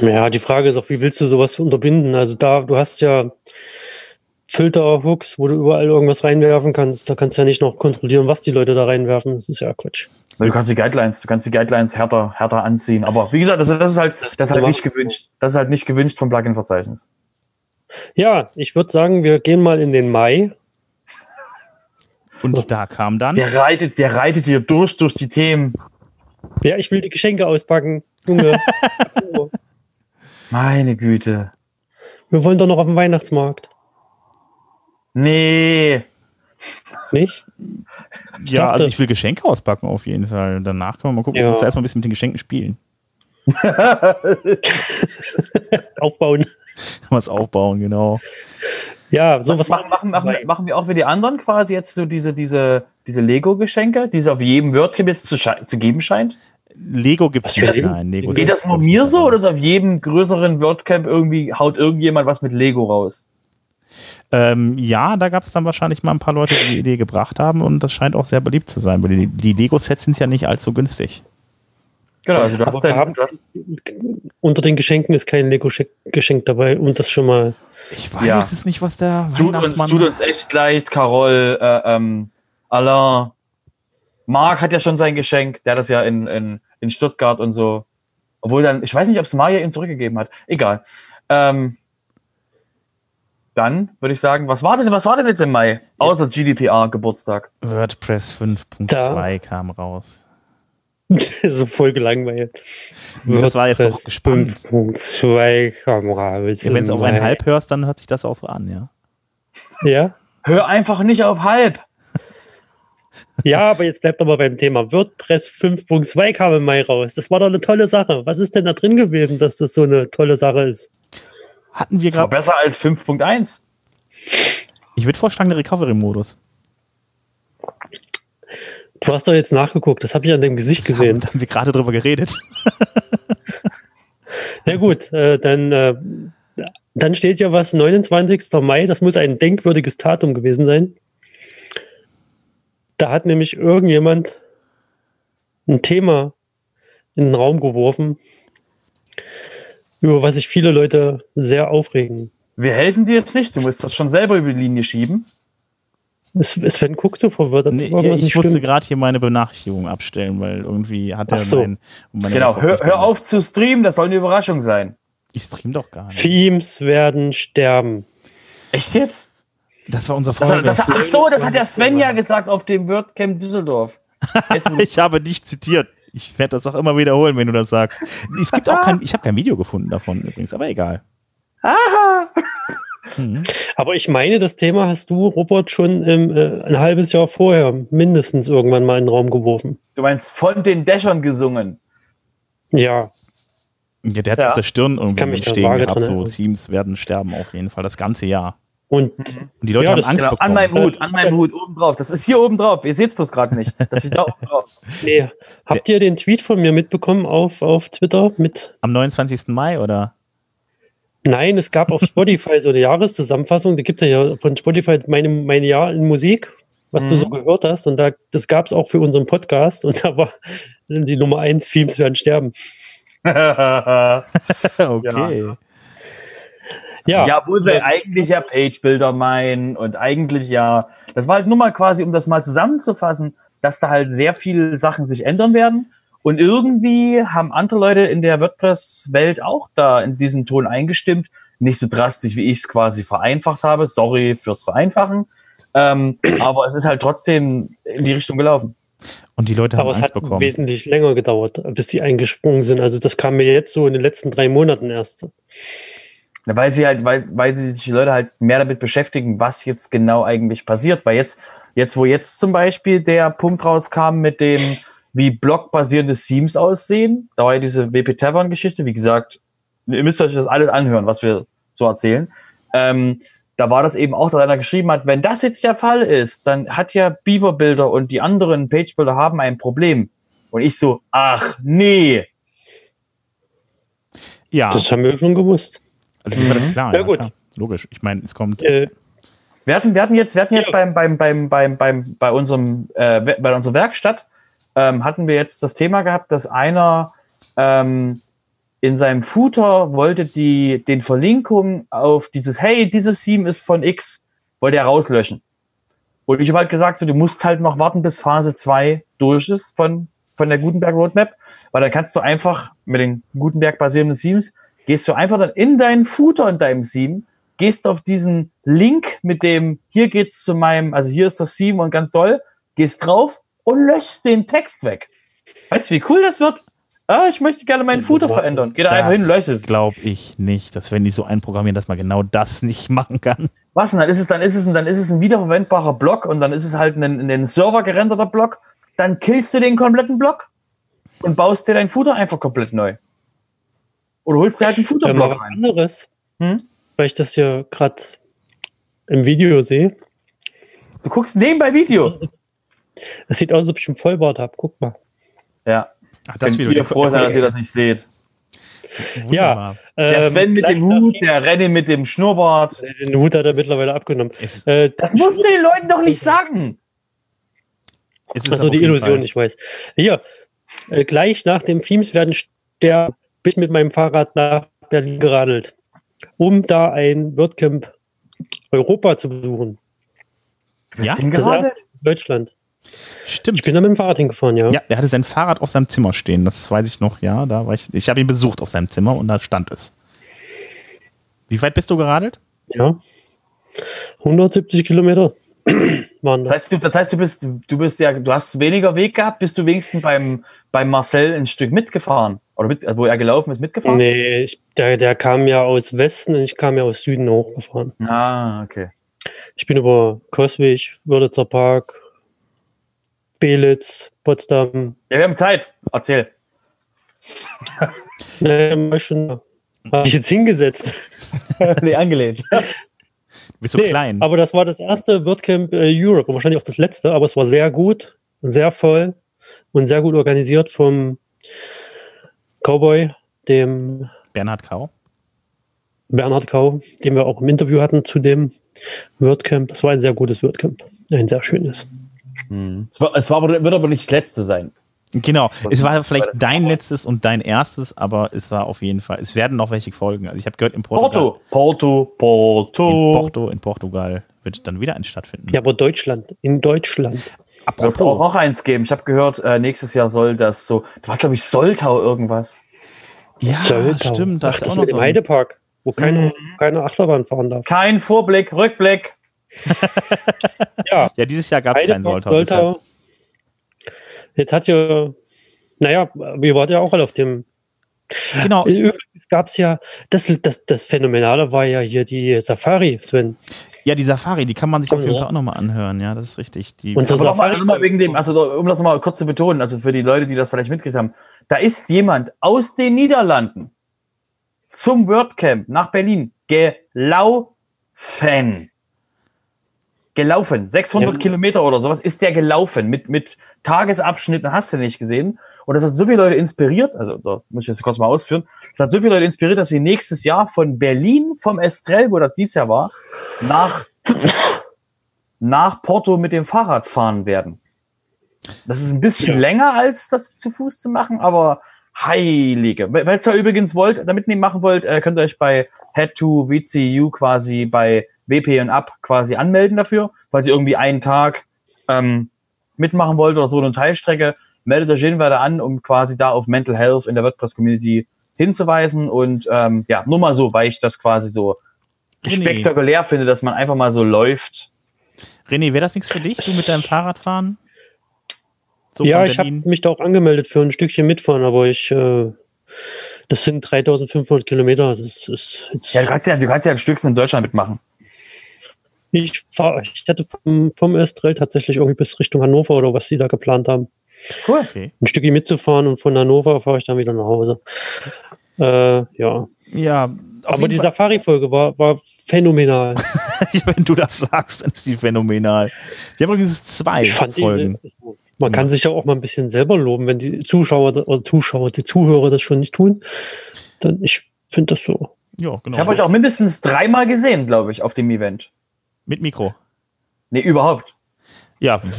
Ja, die Frage ist auch, wie willst du sowas unterbinden? Also da, du hast ja Filter-Hooks, wo du überall irgendwas reinwerfen kannst. Da kannst du ja nicht noch kontrollieren, was die Leute da reinwerfen. Das ist ja Quatsch. Du kannst die Guidelines, du kannst die Guidelines härter, härter anziehen. Aber wie gesagt, das, das ist halt, das ist halt nicht gewünscht. Das ist halt nicht gewünscht vom Plugin-Verzeichnis. Ja, ich würde sagen, wir gehen mal in den Mai. Und da kam dann. Der reitet, der reitet hier durch, durch die Themen. Ja, ich will die Geschenke auspacken. Junge. Meine Güte. wir wollen doch noch auf den Weihnachtsmarkt. Nee. Nicht? Ja, dachte- also ich will Geschenke auspacken auf jeden Fall. Danach können wir mal gucken. Ja. Ich muss erstmal ein bisschen mit den Geschenken spielen. Aufbauen. Was aufbauen, genau. Ja, so Was machen, machen, machen, machen wir auch wie die anderen quasi jetzt so diese, diese, diese Lego-Geschenke, die es auf jedem WordCamp jetzt zu, zu geben scheint? Lego Was für nicht. Nein, Lego Geht das nur mir so oder ist auf jedem größeren WordCamp irgendwie, haut irgendjemand was mit Lego raus? Ähm, ja, da gab es dann wahrscheinlich mal ein paar Leute, die die Idee gebracht haben und das scheint auch sehr beliebt zu sein, weil die, die Lego-Sets sind ja nicht allzu günstig. Genau, also du hast, wir dein, haben- du hast Unter den Geschenken ist kein Lego-Geschenk dabei und das schon mal. Ich weiß Ja. es nicht, was der es tut uns, tut uns echt leid, Carol, äh, ähm, Alain. Marc hat ja schon sein Geschenk, der hat das ja in, in, in Stuttgart und so. Obwohl dann, ich weiß nicht, ob es Maya ihm zurückgegeben hat. Egal. Ähm, dann würde ich sagen, was war denn, was war denn jetzt im Mai? Außer GDPR Geburtstag. WordPress 5.2 Da. kam raus. so voll gelangweilt. Das war jetzt doch gespannt. 5.2 Kamera. Ja, Wenn es auf einen Halb hörst, dann hört sich das auch so an, ja. Ja? Hör einfach nicht auf halb. Ja, aber jetzt bleibt aber beim Thema. WordPress 5.2 kam im Mai raus. Das war doch eine tolle Sache. Was ist denn da drin gewesen, dass das so eine tolle Sache ist? Hatten wir gerade... besser als 5.1. Ich würde vorschlagen, der Recovery-Modus. Du hast doch jetzt nachgeguckt, das habe ich an dem Gesicht Das haben, gesehen. da haben wir gerade drüber geredet. Na gut, äh, dann, äh, dann steht ja was, 29. Mai, das muss ein denkwürdiges Datum gewesen sein. Da hat nämlich irgendjemand ein Thema in den Raum geworfen, über was sich viele Leute sehr aufregen. Wir helfen dir jetzt nicht. Du musst das schon selber über die Linie schieben. Es- Sven guckt so verwirrt. Nee, ich nicht musste gerade hier meine Benachrichtigung abstellen, weil irgendwie hat er Ach so. mein, Genau. Hör, hör auf zu streamen. Das soll eine Überraschung sein. Ich stream doch gar nicht. Themes werden sterben. Echt jetzt? Das war unser das, ach so, das hat der Sven ja gesagt auf dem WordCamp Düsseldorf. Ich habe dich zitiert. Ich werde das auch immer wiederholen, wenn du das sagst. Es gibt auch kein, ich habe kein Video gefunden davon übrigens, aber egal. Aha. Mhm. Aber ich meine, das Thema hast du, Robert, schon im, äh, ein halbes Jahr vorher mindestens irgendwann mal in den Raum geworfen. Du meinst von den Dächern gesungen. Ja, Ja, der hat Ja. auf der Stirn irgendwie stehen gehabt. So. Teams werden sterben auf jeden Fall das ganze Jahr. Und Und die Leute Ja, haben Angst Genau, bekommen. an meinem Hut, an meinem Hut, oben drauf. Das ist hier oben drauf. Ihr seht es bloß gerade nicht. Das steht da oben drauf. nee, habt ihr den Tweet von mir mitbekommen auf, auf Twitter mit Am 29. Mai oder? Nein, es gab auf Spotify so eine Jahreszusammenfassung, da gibt es ja von Spotify meine, mein Jahr in Musik, was du Mhm. so gehört hast. Und da, das gab es auch für unseren Podcast und da war die Nummer eins, Themes werden sterben. okay. Ja, Ja, obwohl wir eigentlich ja Page-Builder meinen und eigentlich ja, das war halt nur mal quasi, um das mal zusammenzufassen, dass da halt sehr viele Sachen sich ändern werden. Und irgendwie haben andere Leute in der WordPress-Welt auch da in diesen Ton eingestimmt. Nicht so drastisch, wie ich es quasi vereinfacht habe. Sorry fürs Vereinfachen. Ähm, aber es ist halt trotzdem in die Richtung gelaufen. Und die Leute haben aber es Angst hat bekommen. wesentlich länger gedauert, bis die eingesprungen sind. Also das kam mir jetzt so in den letzten drei Monaten erst. Weil sie halt, weil, weil sie sich die Leute halt mehr damit beschäftigen, was jetzt genau eigentlich passiert. Weil jetzt, jetzt, wo jetzt zum Beispiel der Punkt rauskam mit dem, wie blockbasierende Themes aussehen, da war ja diese WP Tavern Geschichte, wie gesagt, ihr müsst euch das alles anhören, was wir so erzählen. Ähm, da war das eben auch, dass einer geschrieben hat, wenn das jetzt der Fall ist, dann hat ja Beaver Builder und die anderen Page Builder haben ein Problem. Und ich so, ach nee, Ja, Das haben wir schon gewusst. Also mir war das klar. Ja, gut. klar. Logisch. Ich meine, es kommt. Äh, Wir hatten, wir hatten jetzt, wir hatten jetzt Ja. beim, beim, beim, beim, beim, bei unserem, äh, bei unserer Werkstatt, ähm, hatten wir jetzt das Thema gehabt, dass einer ähm, in seinem Footer wollte die, den Verlinkung auf dieses, hey, dieses Theme ist von X, wollte er rauslöschen. Und ich habe halt gesagt, so, du musst halt noch warten, bis Phase 2 durch ist von, von der Gutenberg Roadmap, weil dann kannst du einfach mit den Gutenberg basierenden Themes, gehst du einfach dann in deinen Footer in deinem Theme, gehst auf diesen Link mit dem, hier geht's zu meinem, also hier ist das Theme und ganz doll, gehst drauf und löschst den Text weg. Weißt du, wie cool das wird? Ah, ich möchte gerne meinen Footer verändern. Geh da einfach hin, lösch es. Glaube ich nicht, dass wenn die so einprogrammieren, dass man genau das nicht machen kann. Was denn? Dann ist es, dann ist es, ein, dann ist es ein wiederverwendbarer Block und dann ist es halt ein, ein Server gerenderter Block. Dann killst du den kompletten Block und baust dir deinen Footer einfach komplett neu. Oder holst dir halt einen mal Footerblock was rein. anderes, Hm? weil ich das hier gerade im Video sehe. Du guckst nebenbei Video. Es sieht aus, als ob ich einen Vollbart habe. Guck mal. Ja. Ach, Könnt ihr froh sein, dass ihr das nicht seht. Wunderbar. Der Ähm, Sven mit dem Hut, der Renny mit dem Schnurrbart. Den Hut hat er mittlerweile abgenommen. Äh, Das musst du den Leuten doch nicht sagen. aber die Illusion, Fall- ich weiß. Hier, äh, gleich nach dem Themes werden der bin ich mit meinem Fahrrad nach Berlin geradelt, um da ein WordCamp Europa zu besuchen. Ja, Das erste in Deutschland. stimmt. Ich bin da mit dem Fahrrad hingefahren, ja. Ja, er hatte sein Fahrrad auf seinem Zimmer stehen. Das weiß ich noch. Ja, da war ich. Ich habe ihn besucht auf seinem Zimmer und da stand es. Wie weit bist du geradelt? Ja. 170 Kilometer waren Das das. heißt, du, das heißt, du bist, du bist ja, du hast weniger Weg gehabt, bist du wenigstens beim, beim Marcel ein Stück mitgefahren. Oder mit, wo er gelaufen ist, mitgefahren? Nee, ich, der, der kam ja aus Westen und ich kam ja aus Süden hochgefahren. Ah, okay. Ich bin über Coswig, Wörlitzer Park, Belitz, Potsdam. Ja, wir haben Zeit. Erzähl. Nee, schon. Habe ich jetzt hingesetzt. nee, angelehnt. Du bist so Nee, klein. Aber das war das erste WordCamp äh, Europe und wahrscheinlich auch das letzte, aber es war sehr gut und sehr voll und sehr gut organisiert vom Cowboy, dem Bernhard Kau. Bernhard Kau, den wir auch im Interview hatten zu dem WordCamp. Es war ein sehr gutes WordCamp. Ein sehr schönes. Es, war, es war, wird aber nicht das letzte sein. Genau. Es war vielleicht dein letztes und dein erstes, aber es war auf jeden Fall. Es werden noch welche folgen. Also ich habe gehört, in Portugal, Porto. Porto, Porto. in Porto, in Portugal wird dann wieder ein stattfinden. Ja, aber Deutschland, in Deutschland. Wird es auch, auch eins geben. Ich habe gehört, äh, nächstes Jahr soll das so. Da war, glaube ich, Soltau irgendwas. ja, Soltau. stimmt. Da Ach, ist das auch noch mit so dem ein- Heidepark, wo keine, Mhm. keine Achterbahn fahren darf. Kein Vorblick, Rückblick. Ja, Ja, dieses Jahr gab es keinen Soltau. Soltau. Jetzt hat ja, naja, wir waren ja auch alle auf dem. Genau. Übrigens gab es ja, das, das, das Phänomenale war ja hier die Safari, Sven. Ja, die Safari, die kann man sich auf jeden Fall auch nochmal anhören. Ja, das ist richtig. Die, Unsere Aber nochmal Safari- noch mal wegen dem, also um das mal kurz zu betonen, also für die Leute, die das vielleicht mitgekriegt haben, da ist jemand aus den Niederlanden zum WordCamp nach Berlin gelaufen. Gelaufen. 600 Ja. Kilometer oder sowas ist der gelaufen mit, mit Tagesabschnitten, hast du nicht gesehen. Und das hat so viele Leute inspiriert, also da muss ich jetzt kurz mal ausführen, das hat so viele Leute inspiriert, dass sie nächstes Jahr von Berlin, vom Estrell, wo das dieses Jahr war, nach nach Porto mit dem Fahrrad fahren werden. Das ist ein bisschen Ja. länger als das zu Fuß zu machen, aber heilige. Weil ihr übrigens wollt, damit ihr machen wollt, äh, könnt ihr euch bei Head to VCU quasi bei WP und Up quasi anmelden dafür, falls ihr irgendwie einen Tag ähm, mitmachen wollt oder so eine Teilstrecke, meldet euch jeden weiter an, um quasi da auf Mental Health in der WordPress-Community hinzuweisen und ähm, ja, nur mal so, weil ich das quasi so René. spektakulär finde, dass man einfach mal so läuft. René, wäre das nichts für dich, du mit deinem Fahrradfahren? So ja, ich habe mich da auch angemeldet für ein Stückchen mitfahren, aber ich, äh, das sind 3500 Kilometer. Das ist Ja, du kannst ja, du kannst ja ein Stückchen in Deutschland mitmachen. Ich fahre, ich hatte vom, vom Estrell tatsächlich irgendwie bis Richtung Hannover oder was sie da geplant haben, Cool. Okay. ein Stückchen mitzufahren und von Hannover fahre ich dann wieder nach Hause. Äh, ja, Ja, aber die Safari-Folge war, war phänomenal. wenn du das sagst, dann ist die phänomenal. Wir haben übrigens zwei Folgen. diese, man kann sich ja auch mal ein bisschen selber loben, wenn die Zuschauer oder Zuschauer, die Zuhörer das schon nicht tun. Dann ich finde das so. Ja, genau. Ich habe euch auch mindestens dreimal gesehen, glaube ich, auf dem Event. Mit Mikro. Nee, überhaupt. Ja. Wir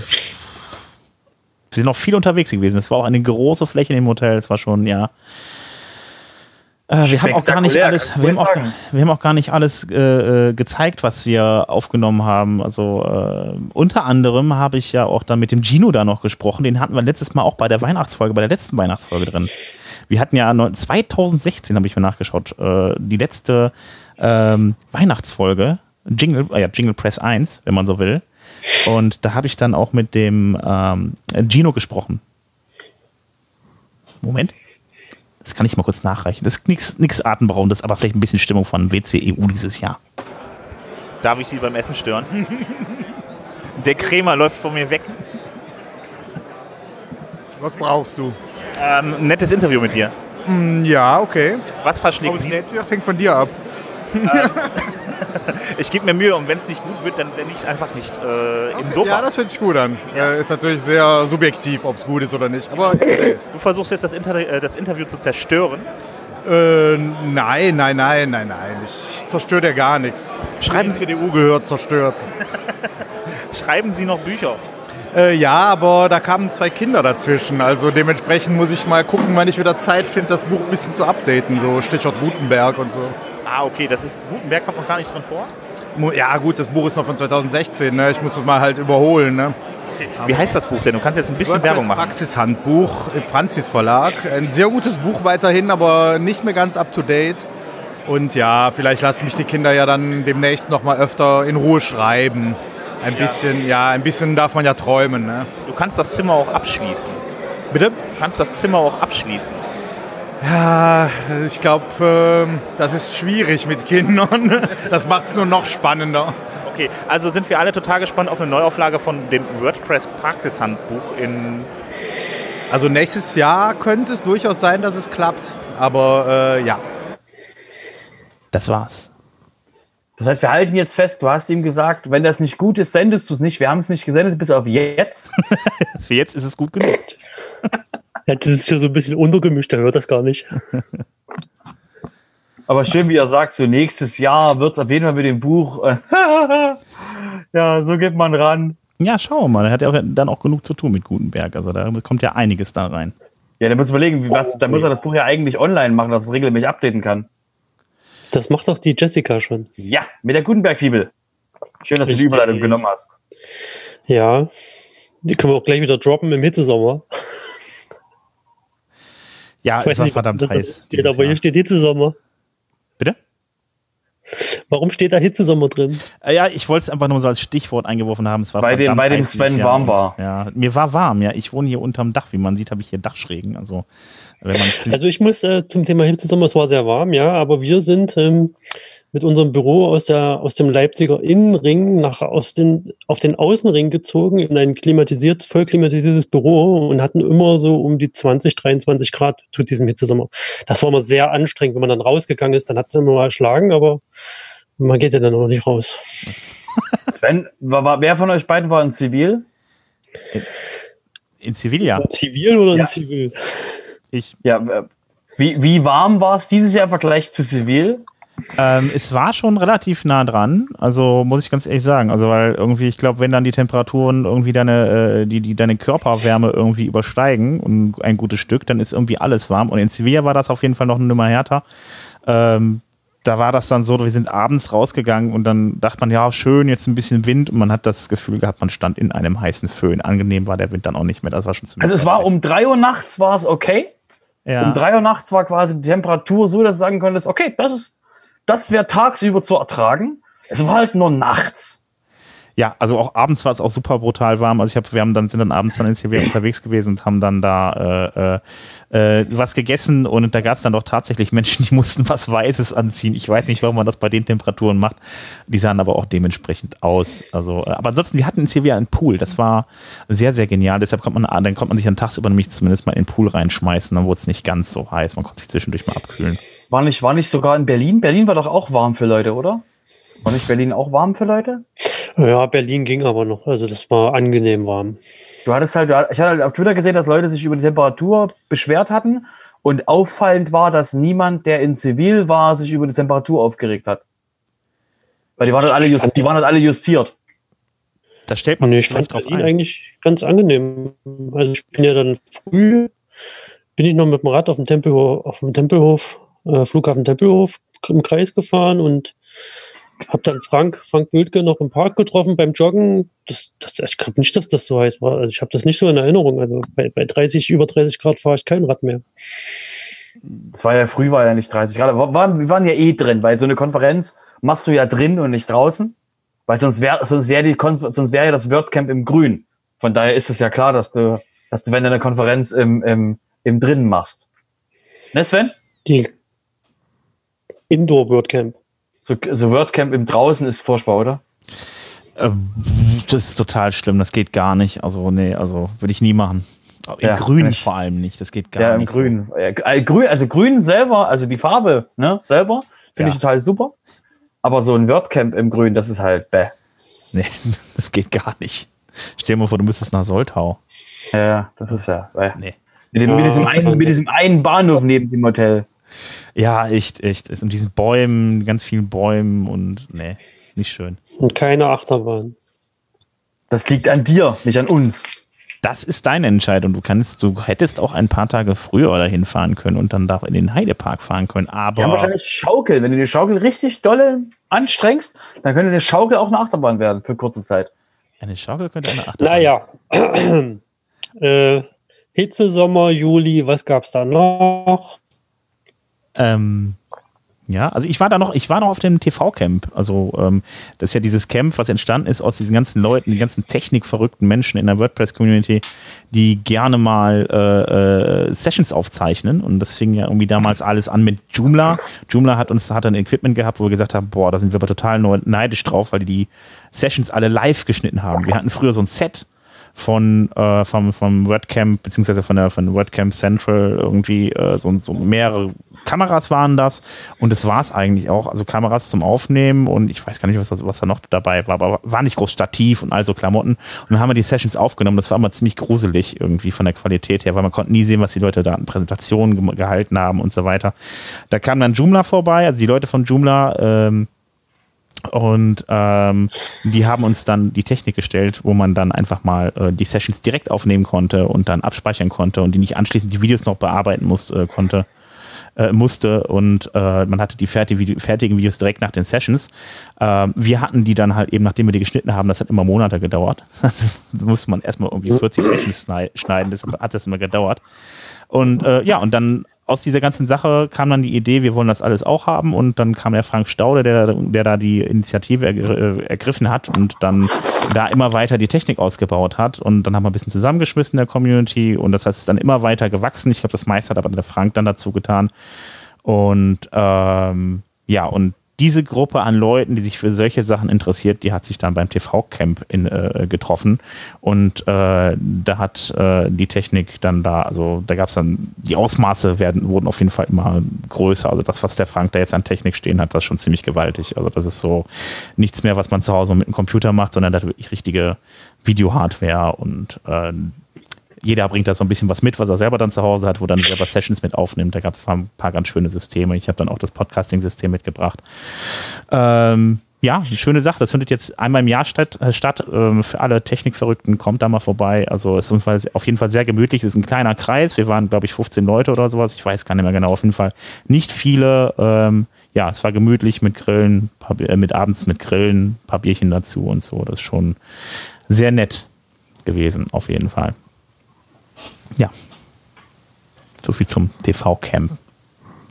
sind noch viel unterwegs gewesen. Es war auch eine große Fläche dem Hotel. Es war schon, ja. Äh, wir haben auch gar nicht alles, wir haben, auch, sagen. wir haben auch gar nicht alles äh, äh, gezeigt, was wir aufgenommen haben. Also äh, unter anderem habe ich ja auch dann mit dem Gino da noch gesprochen. Den hatten wir letztes Mal auch bei der Weihnachtsfolge, bei der letzten Weihnachtsfolge drin. Wir hatten ja neun- 2016, habe ich mir nachgeschaut, äh, die letzte ähm, Weihnachtsfolge, Jingle, äh, ja, Jingle Press 1, wenn man so will. Und da habe ich dann auch mit dem ähm, Gino gesprochen. Moment. Das kann ich mal kurz nachreichen. Das ist nichts nix Atemberaubendes, aber vielleicht ein bisschen Stimmung von WCEU dieses Jahr. Darf ich Sie beim Essen stören? Der Krämer läuft von mir weg. Was brauchst du? Ähm, ein nettes Interview mit dir. Hm, Ja, okay. Was verschlägt das Sie? Netzwerk hängt von dir ab. Ich gebe mir Mühe und wenn es nicht gut wird, dann sende ich es einfach nicht äh, im Sofa. Ja, das hört sich gut an. Ja. Äh, ist natürlich sehr subjektiv, ob es gut ist oder nicht. Aber du versuchst jetzt das, Inter äh, das Interview zu zerstören. äh, nein, nein, nein, nein, nein. Ich zerstöre dir gar nichts. Schreiben Die Sie, CDU gehört zerstört. schreiben Sie noch Bücher. Äh, ja, aber da kamen zwei Kinder dazwischen. Also dementsprechend muss ich mal gucken, wann ich wieder Zeit finde, das Buch ein bisschen zu updaten. So Stichwort Gutenberg und so. Ah, okay, das ist Gutenberg kommt noch gar nicht drin vor. Ja gut, das Buch ist noch von 2016. Ne? Ich muss es mal halt überholen. Ne? Wie heißt das Buch denn? Du kannst jetzt ein bisschen Werbung machen. Praxishandbuch im Franzis Verlag. Ein sehr gutes Buch weiterhin, aber nicht mehr ganz up to date. Und ja, vielleicht lassen mich die Kinder ja dann demnächst noch mal öfter in Ruhe schreiben. Ein bisschen, ja, ein bisschen darf man ja träumen. Ne? Du kannst das Zimmer auch abschließen. Bitte? Du kannst das Zimmer auch abschließen. Ja, ich glaube, das ist schwierig mit Kindern. Das macht es nur noch spannender. Okay, also sind wir alle total gespannt auf eine Neuauflage von dem WordPress Praxishandbuch in. Also nächstes Jahr könnte es durchaus sein, dass es klappt. Aber äh, ja. Das war's. Das heißt, wir halten jetzt fest, du hast ihm gesagt, wenn das nicht gut ist, sendest du es nicht. Wir haben es nicht gesendet bis auf jetzt. Für jetzt ist es gut genug. Ja, das ist ja so ein bisschen untergemischt, der hört das gar nicht. Aber schön, wie er sagt, so nächstes Jahr wird es auf jeden Fall mit dem Buch. Äh, ja, so geht man ran. Ja, schauen wir mal. Er hat ja auch, dann auch genug zu tun mit Gutenberg. Also da kommt ja einiges da rein. Ja, der muss überlegen, wie, was, da muss er das Buch ja eigentlich online machen, dass es regelmäßig updaten kann. Das macht doch die Jessica schon. Ja, mit der Gutenberg-Fibel. Schön, dass du die Richtig. Überleitung genommen hast. Ja. Die können wir auch gleich wieder droppen im Hitzesommer. Ja, Ich es war nicht, verdammt heiß. steht, dieses aber hier Jahr. steht Hitzesommer. Bitte? Warum steht da Hitzesommer drin? Äh, Ja, ich wollte es einfach nur so als Stichwort eingeworfen haben. Es war Weil dem- weil dem Sven warm und, war. Ja, mir war warm. Ja, ich wohne hier unterm Dach. Wie man sieht, habe ich hier Dachschrägen. Also wenn man ziemlich- Also ich muss äh, zum Thema Hitzesommer, es war sehr warm, ja, aber wir sind ähm, mit unserem Büro aus, der, aus dem Leipziger Innenring nach aus den, auf den Außenring gezogen in ein klimatisiert, voll klimatisiertes Büro und hatten immer so um die 20, 23 Grad zu diesem Hitzesommer. Das war immer sehr anstrengend, wenn man dann rausgegangen ist, dann hat es immer mal erschlagen, aber man geht ja dann auch nicht raus. Sven, war, war, wer von euch beiden war in Zivil? in Sevilla. Zivil oder Ja. in Zivil? Ich, Ja, äh, wie, wie warm war es dieses Jahr im Vergleich zu Zivil? Ähm, es war schon relativ nah dran. Also muss ich ganz ehrlich sagen. Also weil irgendwie, ich glaube, wenn dann die Temperaturen irgendwie deine, äh, die, die deine Körperwärme irgendwie übersteigen und ein gutes Stück, dann ist irgendwie alles warm. Und in Sevilla war das auf jeden Fall noch eine Nummer härter. Ähm, da war das dann so, wir sind abends rausgegangen und dann dachte man, ja, schön, jetzt ein bisschen Wind und man hat das Gefühl gehabt, man stand in einem heißen Föhn. Angenehm war der Wind dann auch nicht mehr. Das war schon ziemlich Also es war um 3 Uhr nachts war es okay. ja. Um 3 Uhr nachts war quasi die Temperatur so, dass du sagen konntest, okay, das ist, das wäre tagsüber zu ertragen. Es war halt nur nachts. Ja, also auch abends war es auch super brutal warm. Also ich habe, wir haben dann sind dann abends dann in Sevilla unterwegs gewesen und haben dann da äh, äh, äh, was gegessen und da gab es dann doch tatsächlich Menschen, die mussten was Weißes anziehen. Ich weiß nicht, warum man das bei den Temperaturen macht. Die sahen aber auch dementsprechend aus. Also, äh, aber ansonsten, wir hatten in Sevilla einen Pool. Das war sehr, sehr genial. Deshalb kommt man, dann konnte man sich dann tagsüber nämlich zumindest mal in den Pool reinschmeißen. Dann wurde es nicht ganz so heiß. Man konnte sich zwischendurch mal abkühlen. War nicht, war nicht sogar in Berlin? Berlin war doch auch warm für Leute, oder? War nicht Berlin auch warm für Leute? Ja, Berlin ging aber noch. Also das war angenehm warm. Du hattest halt, ich hatte halt auf Twitter gesehen, dass Leute sich über die Temperatur beschwert hatten Und auffallend war, dass niemand, der in Zivil war, sich über die Temperatur aufgeregt hat. Weil die waren halt alle, just, die waren halt alle justiert. Da stellt man Nee, sich ich fand schlecht drauf ein. eigentlich ganz angenehm. Also ich bin ja dann früh, bin ich noch mit dem Rad auf dem Tempelhof, auf dem Tempelhof, äh, Flughafen Tempelhof im Kreis gefahren und habe dann Frank, Frank Bödke noch im Park getroffen beim Joggen. Das, das, ich glaube nicht, dass das so heiß war. Also ich habe das nicht so in Erinnerung. Also bei, bei 30, über 30 Grad fahre ich kein Rad mehr. Das war ja früh, war ja nicht 30 Grad. Aber waren, wir waren ja eh drin, weil so eine Konferenz machst du ja drin und nicht draußen. Weil sonst wäre sonst wär die Kon sonst wäre ja das WordCamp im Grün. Von daher ist es ja klar, dass du, dass du, wenn du eine Konferenz im, im, im Drinnen machst. Ne, Sven? Die Indoor WordCamp. So, so WordCamp im Draußen ist furchtbar, oder? Ähm, Das ist total schlimm, das geht gar nicht. Also, nee, also würde ich nie machen. Im Ja, Grün nicht. vor allem nicht, das geht gar ja, im nicht. Ja, äh, grün. Also Grün selber, also die Farbe ne, selber, finde Ja. ich total super. Aber so ein WordCamp im Grün, das ist halt bäh. Nee, das geht gar nicht. Stell dir mal vor, du müsstest nach Soltau. Ja, das ist ja. Bäh. Nee. Mit, dem, mit, diesem Ah, einen, mit diesem einen Bahnhof neben dem Hotel. Ja, echt, echt. Es sind diesen Bäumen, ganz vielen Bäumen und nee, nicht schön. Und keine Achterbahn. Das liegt an dir, nicht an uns. Das ist deine Entscheidung. Du kannst, du hättest auch ein paar Tage früher dahin fahren können und dann da in den Heidepark fahren können. Aber wahrscheinlich Schaukel. Wenn du die Schaukel richtig dolle anstrengst, dann könnte eine Schaukel auch eine Achterbahn werden für kurze Zeit. eine Schaukel könnte eine Achterbahn. Naja. äh, Hitze, Sommer, Juli, was gab's da noch? Ähm, ja, also ich war da noch, ich war noch auf dem TV-Camp. Also ähm, das ist ja dieses Camp, was entstanden ist aus diesen ganzen Leuten, die ganzen technikverrückten Menschen in der WordPress-Community, die gerne mal äh, äh, Sessions aufzeichnen. Und das fing ja irgendwie damals alles an mit Joomla. Joomla hat uns hat ein Equipment gehabt, wo wir gesagt haben, boah, da sind wir aber total neidisch drauf, weil die die Sessions alle live geschnitten haben. Wir hatten früher so ein Set von äh, vom, vom WordCamp beziehungsweise von der von WordCamp Central irgendwie äh, so, so mehrere Kameras waren das. Und das war es eigentlich auch, also Kameras zum Aufnehmen und ich weiß gar nicht, was, das, was da noch dabei war, aber war nicht groß Stativ und all so Klamotten. Und dann haben wir die Sessions aufgenommen, das war immer ziemlich gruselig irgendwie von der Qualität her, weil man konnte nie sehen, was die Leute da an Präsentationen ge gehalten haben und so weiter. Da kam dann Joomla vorbei, also die Leute von Joomla ähm, und ähm, die haben uns dann die Technik gestellt, wo man dann einfach mal äh, die Sessions direkt aufnehmen konnte und dann abspeichern konnte und die nicht anschließend die Videos noch bearbeiten muss, äh, konnte, äh, musste. Und äh, man hatte die fertige Video, fertigen Videos direkt nach den Sessions. Ähm, wir hatten die dann halt eben, nachdem wir die geschnitten haben, das hat immer Monate gedauert. da musste man erstmal irgendwie 40 Sessions schnei- schneiden, das hat das immer gedauert. Und äh, ja, und dann aus dieser ganzen Sache kam dann die Idee, wir wollen das alles auch haben. Und dann kam der Frank Staude, der, der da die Initiative ergr äh, ergriffen hat und dann da immer weiter die Technik ausgebaut hat. Und dann haben wir ein bisschen zusammengeschmissen in der Community. Und das heißt, es ist dann immer weiter gewachsen. Ich glaube, das meiste hat aber der Frank dann dazu getan. Und ähm, ja, und diese Gruppe an Leuten, die sich für solche Sachen interessiert, die hat sich dann beim TV-Camp äh, getroffen. Und äh, da hat äh, die Technik dann da, also da gab es dann, die Ausmaße werden, wurden auf jeden Fall immer größer. Also das, was der Frank da jetzt an Technik stehen hat, das ist schon ziemlich gewaltig. Also das ist so nichts mehr, was man zu Hause mit dem Computer macht, sondern da hat wirklich richtige Video-Hardware und äh, jeder bringt da so ein bisschen was mit, was er selber dann zu Hause hat, wo dann selber Sessions mit aufnimmt. Da gab es ein paar ganz schöne Systeme. Ich habe dann auch das Podcasting-System mitgebracht. Ähm, ja, eine schöne Sache. Das findet jetzt einmal im Jahr statt. Äh, statt. Ähm, für alle Technikverrückten kommt da mal vorbei. Also es ist auf jeden Fall- sehr gemütlich. Es ist ein kleiner Kreis. Wir waren, glaube ich, 15 Leute oder sowas. Ich weiß gar nicht mehr genau. Auf jeden Fall nicht viele. Ähm, ja, es war gemütlich mit Grillen, äh, mit abends mit Grillen, paar Bierchen dazu und so. Das ist schon sehr nett gewesen, auf jeden Fall. Ja. So viel zum TV-Camp.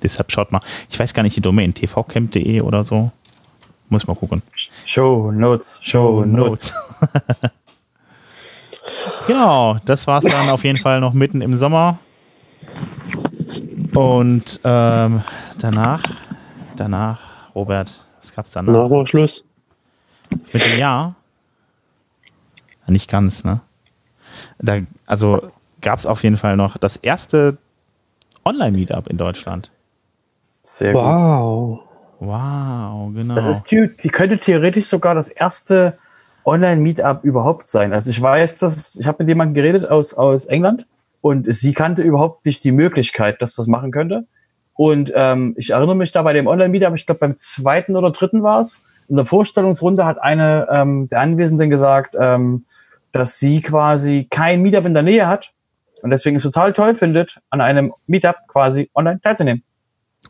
Deshalb schaut mal. Ich weiß gar nicht die Domain, tvcamp.de oder so. Muss mal gucken. Show Notes, Show Notes. genau, das war es dann auf jeden Fall noch mitten im Sommer. Und ähm, danach, danach, Robert, was gab's danach? Nach war Schluss. Mit dem Jahr? Nicht ganz, ne? Da, also gab es auf jeden Fall noch das erste Online-Meetup in Deutschland. Sehr gut. Wow. Wow, genau. Das ist die, die könnte theoretisch sogar das erste Online-Meetup überhaupt sein. Also ich weiß, dass ich habe mit jemandem geredet aus, aus England, und sie kannte überhaupt nicht die Möglichkeit, dass das machen könnte. Und ähm, ich erinnere mich da bei dem Online-Meetup, ich glaube beim zweiten oder dritten war es, in der Vorstellungsrunde hat eine ähm, der Anwesenden gesagt, ähm, dass sie quasi kein Meetup in der Nähe hat und deswegen es total toll findet, an einem Meetup quasi online teilzunehmen.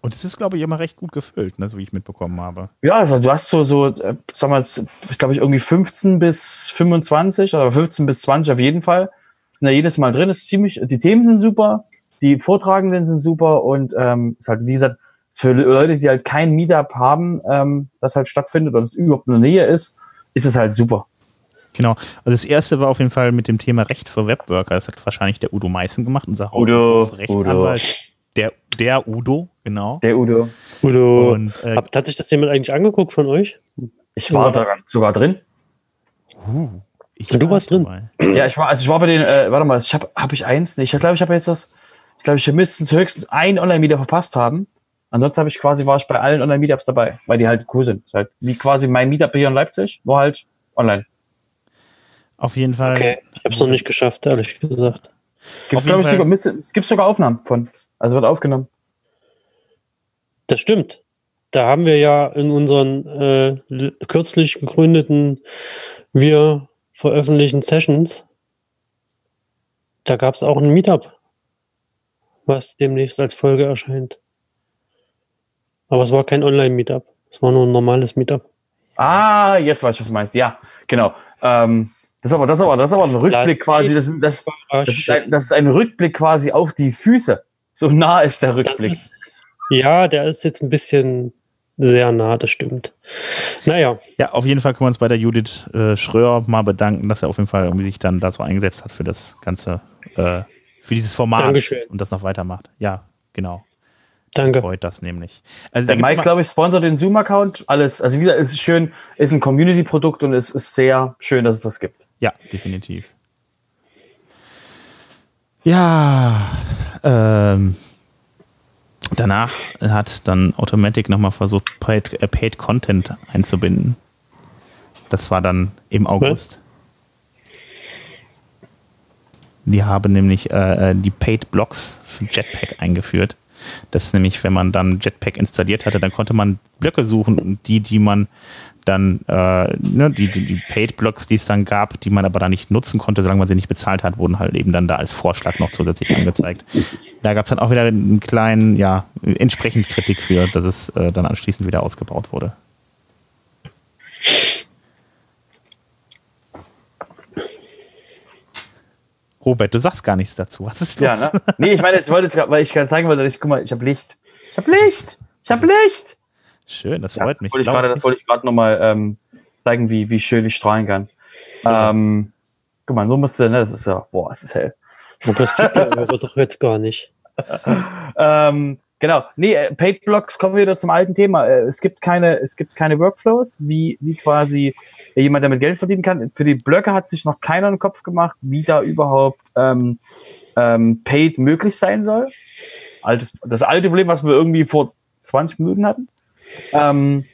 Und es ist, glaube ich, immer recht gut gefüllt, ne, so wie ich mitbekommen habe. Ja, also du hast so, so, äh, sag mal, ich glaube ich irgendwie 15 bis 25 oder 15 bis 20 auf jeden Fall. Sind da jedes Mal drin, ist ziemlich, die Themen sind super, die Vortragenden sind super und ähm, ist halt, wie gesagt, ist für Leute, die halt kein Meetup haben, ähm, das halt stattfindet oder es überhaupt in der Nähe ist, ist es halt super. Genau. Also das erste war auf jeden Fall mit dem Thema Recht für Webworker. Das hat wahrscheinlich der Udo Meißen gemacht, unser Udo, Rechtsanwalt. Der, der Udo, genau. Der Udo. Udo, Und, äh, hat, hat sich das jemand eigentlich angeguckt von euch? Ich war daran sogar drin. ich Und du war warst drin? dabei. Ja, ich war, also ich war bei den, äh, warte mal, ich habe hab ich eins? Nee, ich glaube, ich habe jetzt das, ich glaube, ich müsste höchstens ein Online-Meetup verpasst haben. Ansonsten habe ich quasi, war ich bei allen Online-Meetups dabei, weil die halt cool sind. Halt wie quasi mein Meetup hier in Leipzig, war halt online. Auf jeden Fall. Okay, ich habe es noch nicht geschafft, ehrlich gesagt. Gibt's, ich, sogar, es gibt sogar Aufnahmen von. Also wird aufgenommen. Das stimmt. Da haben wir ja in unseren äh, kürzlich gegründeten Wir veröffentlichen Sessions, da gab es auch ein Meetup, was demnächst als Folge erscheint. Aber es war kein Online-Meetup. Es war nur ein normales Meetup. Ah, jetzt weiß ich, was du meinst. Ja, genau. Ähm, das ist aber, das ist aber, das ist aber ein Rückblick Das quasi. Das, ist- das, das, ist ein, das ist ein Rückblick quasi auf die Füße. So nah ist der Rückblick. ist, ja, der ist jetzt ein bisschen sehr nah, das stimmt. Naja, Ja, auf jeden Fall können wir uns bei der Judith äh, Schröer mal bedanken, dass er auf jeden Fall irgendwie sich dann da so eingesetzt hat für das ganze, äh, für dieses Format Dankeschön. und das noch weitermacht. Ja, genau. Danke. Freut das nämlich. Also Der Mike, glaube ich, sponsert den Zoom-Account. Alles, also wie gesagt, es ist schön, ist ein Community-Produkt und es ist sehr schön, dass es das gibt. Ja, definitiv. Ja, ähm, danach hat dann Automatic nochmal versucht, Paid, äh, Paid Content einzubinden. Das war dann im August. Die haben nämlich äh, äh, die Paid Blocks für Jetpack eingeführt. Das ist nämlich, wenn man dann Jetpack installiert hatte, dann konnte man Blöcke suchen und die, die man dann, äh, ne, die, die, die Paid-Blocks, die es dann gab, die man aber dann nicht nutzen konnte, solange man sie nicht bezahlt hat, wurden halt eben dann da als Vorschlag noch zusätzlich angezeigt. Da gab es dann auch wieder einen kleinen, ja, entsprechend Kritik für, dass es äh, dann anschließend wieder ausgebaut wurde. Robert, du sagst gar nichts dazu. Was ist los? Ja, ne? Nee, ich meine, ich wollte es weil ich gerade zeigen wollte, ich, guck mal, ich habe Licht. Ich habe Licht! Ich habe Licht! Schön, das Ja, freut mich. Wollte ich Glaub gerade, ich das wollte ich gerade nochmal ähm, zeigen, wie, wie schön ich strahlen kann. Ähm, guck mal, so musste, ne, das ist ja, boah, es ist hell. Aber das sieht der Hörer doch jetzt gar nicht. Ähm, genau. Nee, äh, Paid Blocks kommen wir wieder zum alten Thema. Äh, Es gibt keine, es gibt keine Workflows, wie, wie quasi jemand damit Geld verdienen kann. Für die Blöcke hat sich noch keiner einen Kopf gemacht, wie da überhaupt ähm, ähm, Paid möglich sein soll. Altes, das alte Problem, was wir irgendwie vor 20 Minuten hatten, ähm,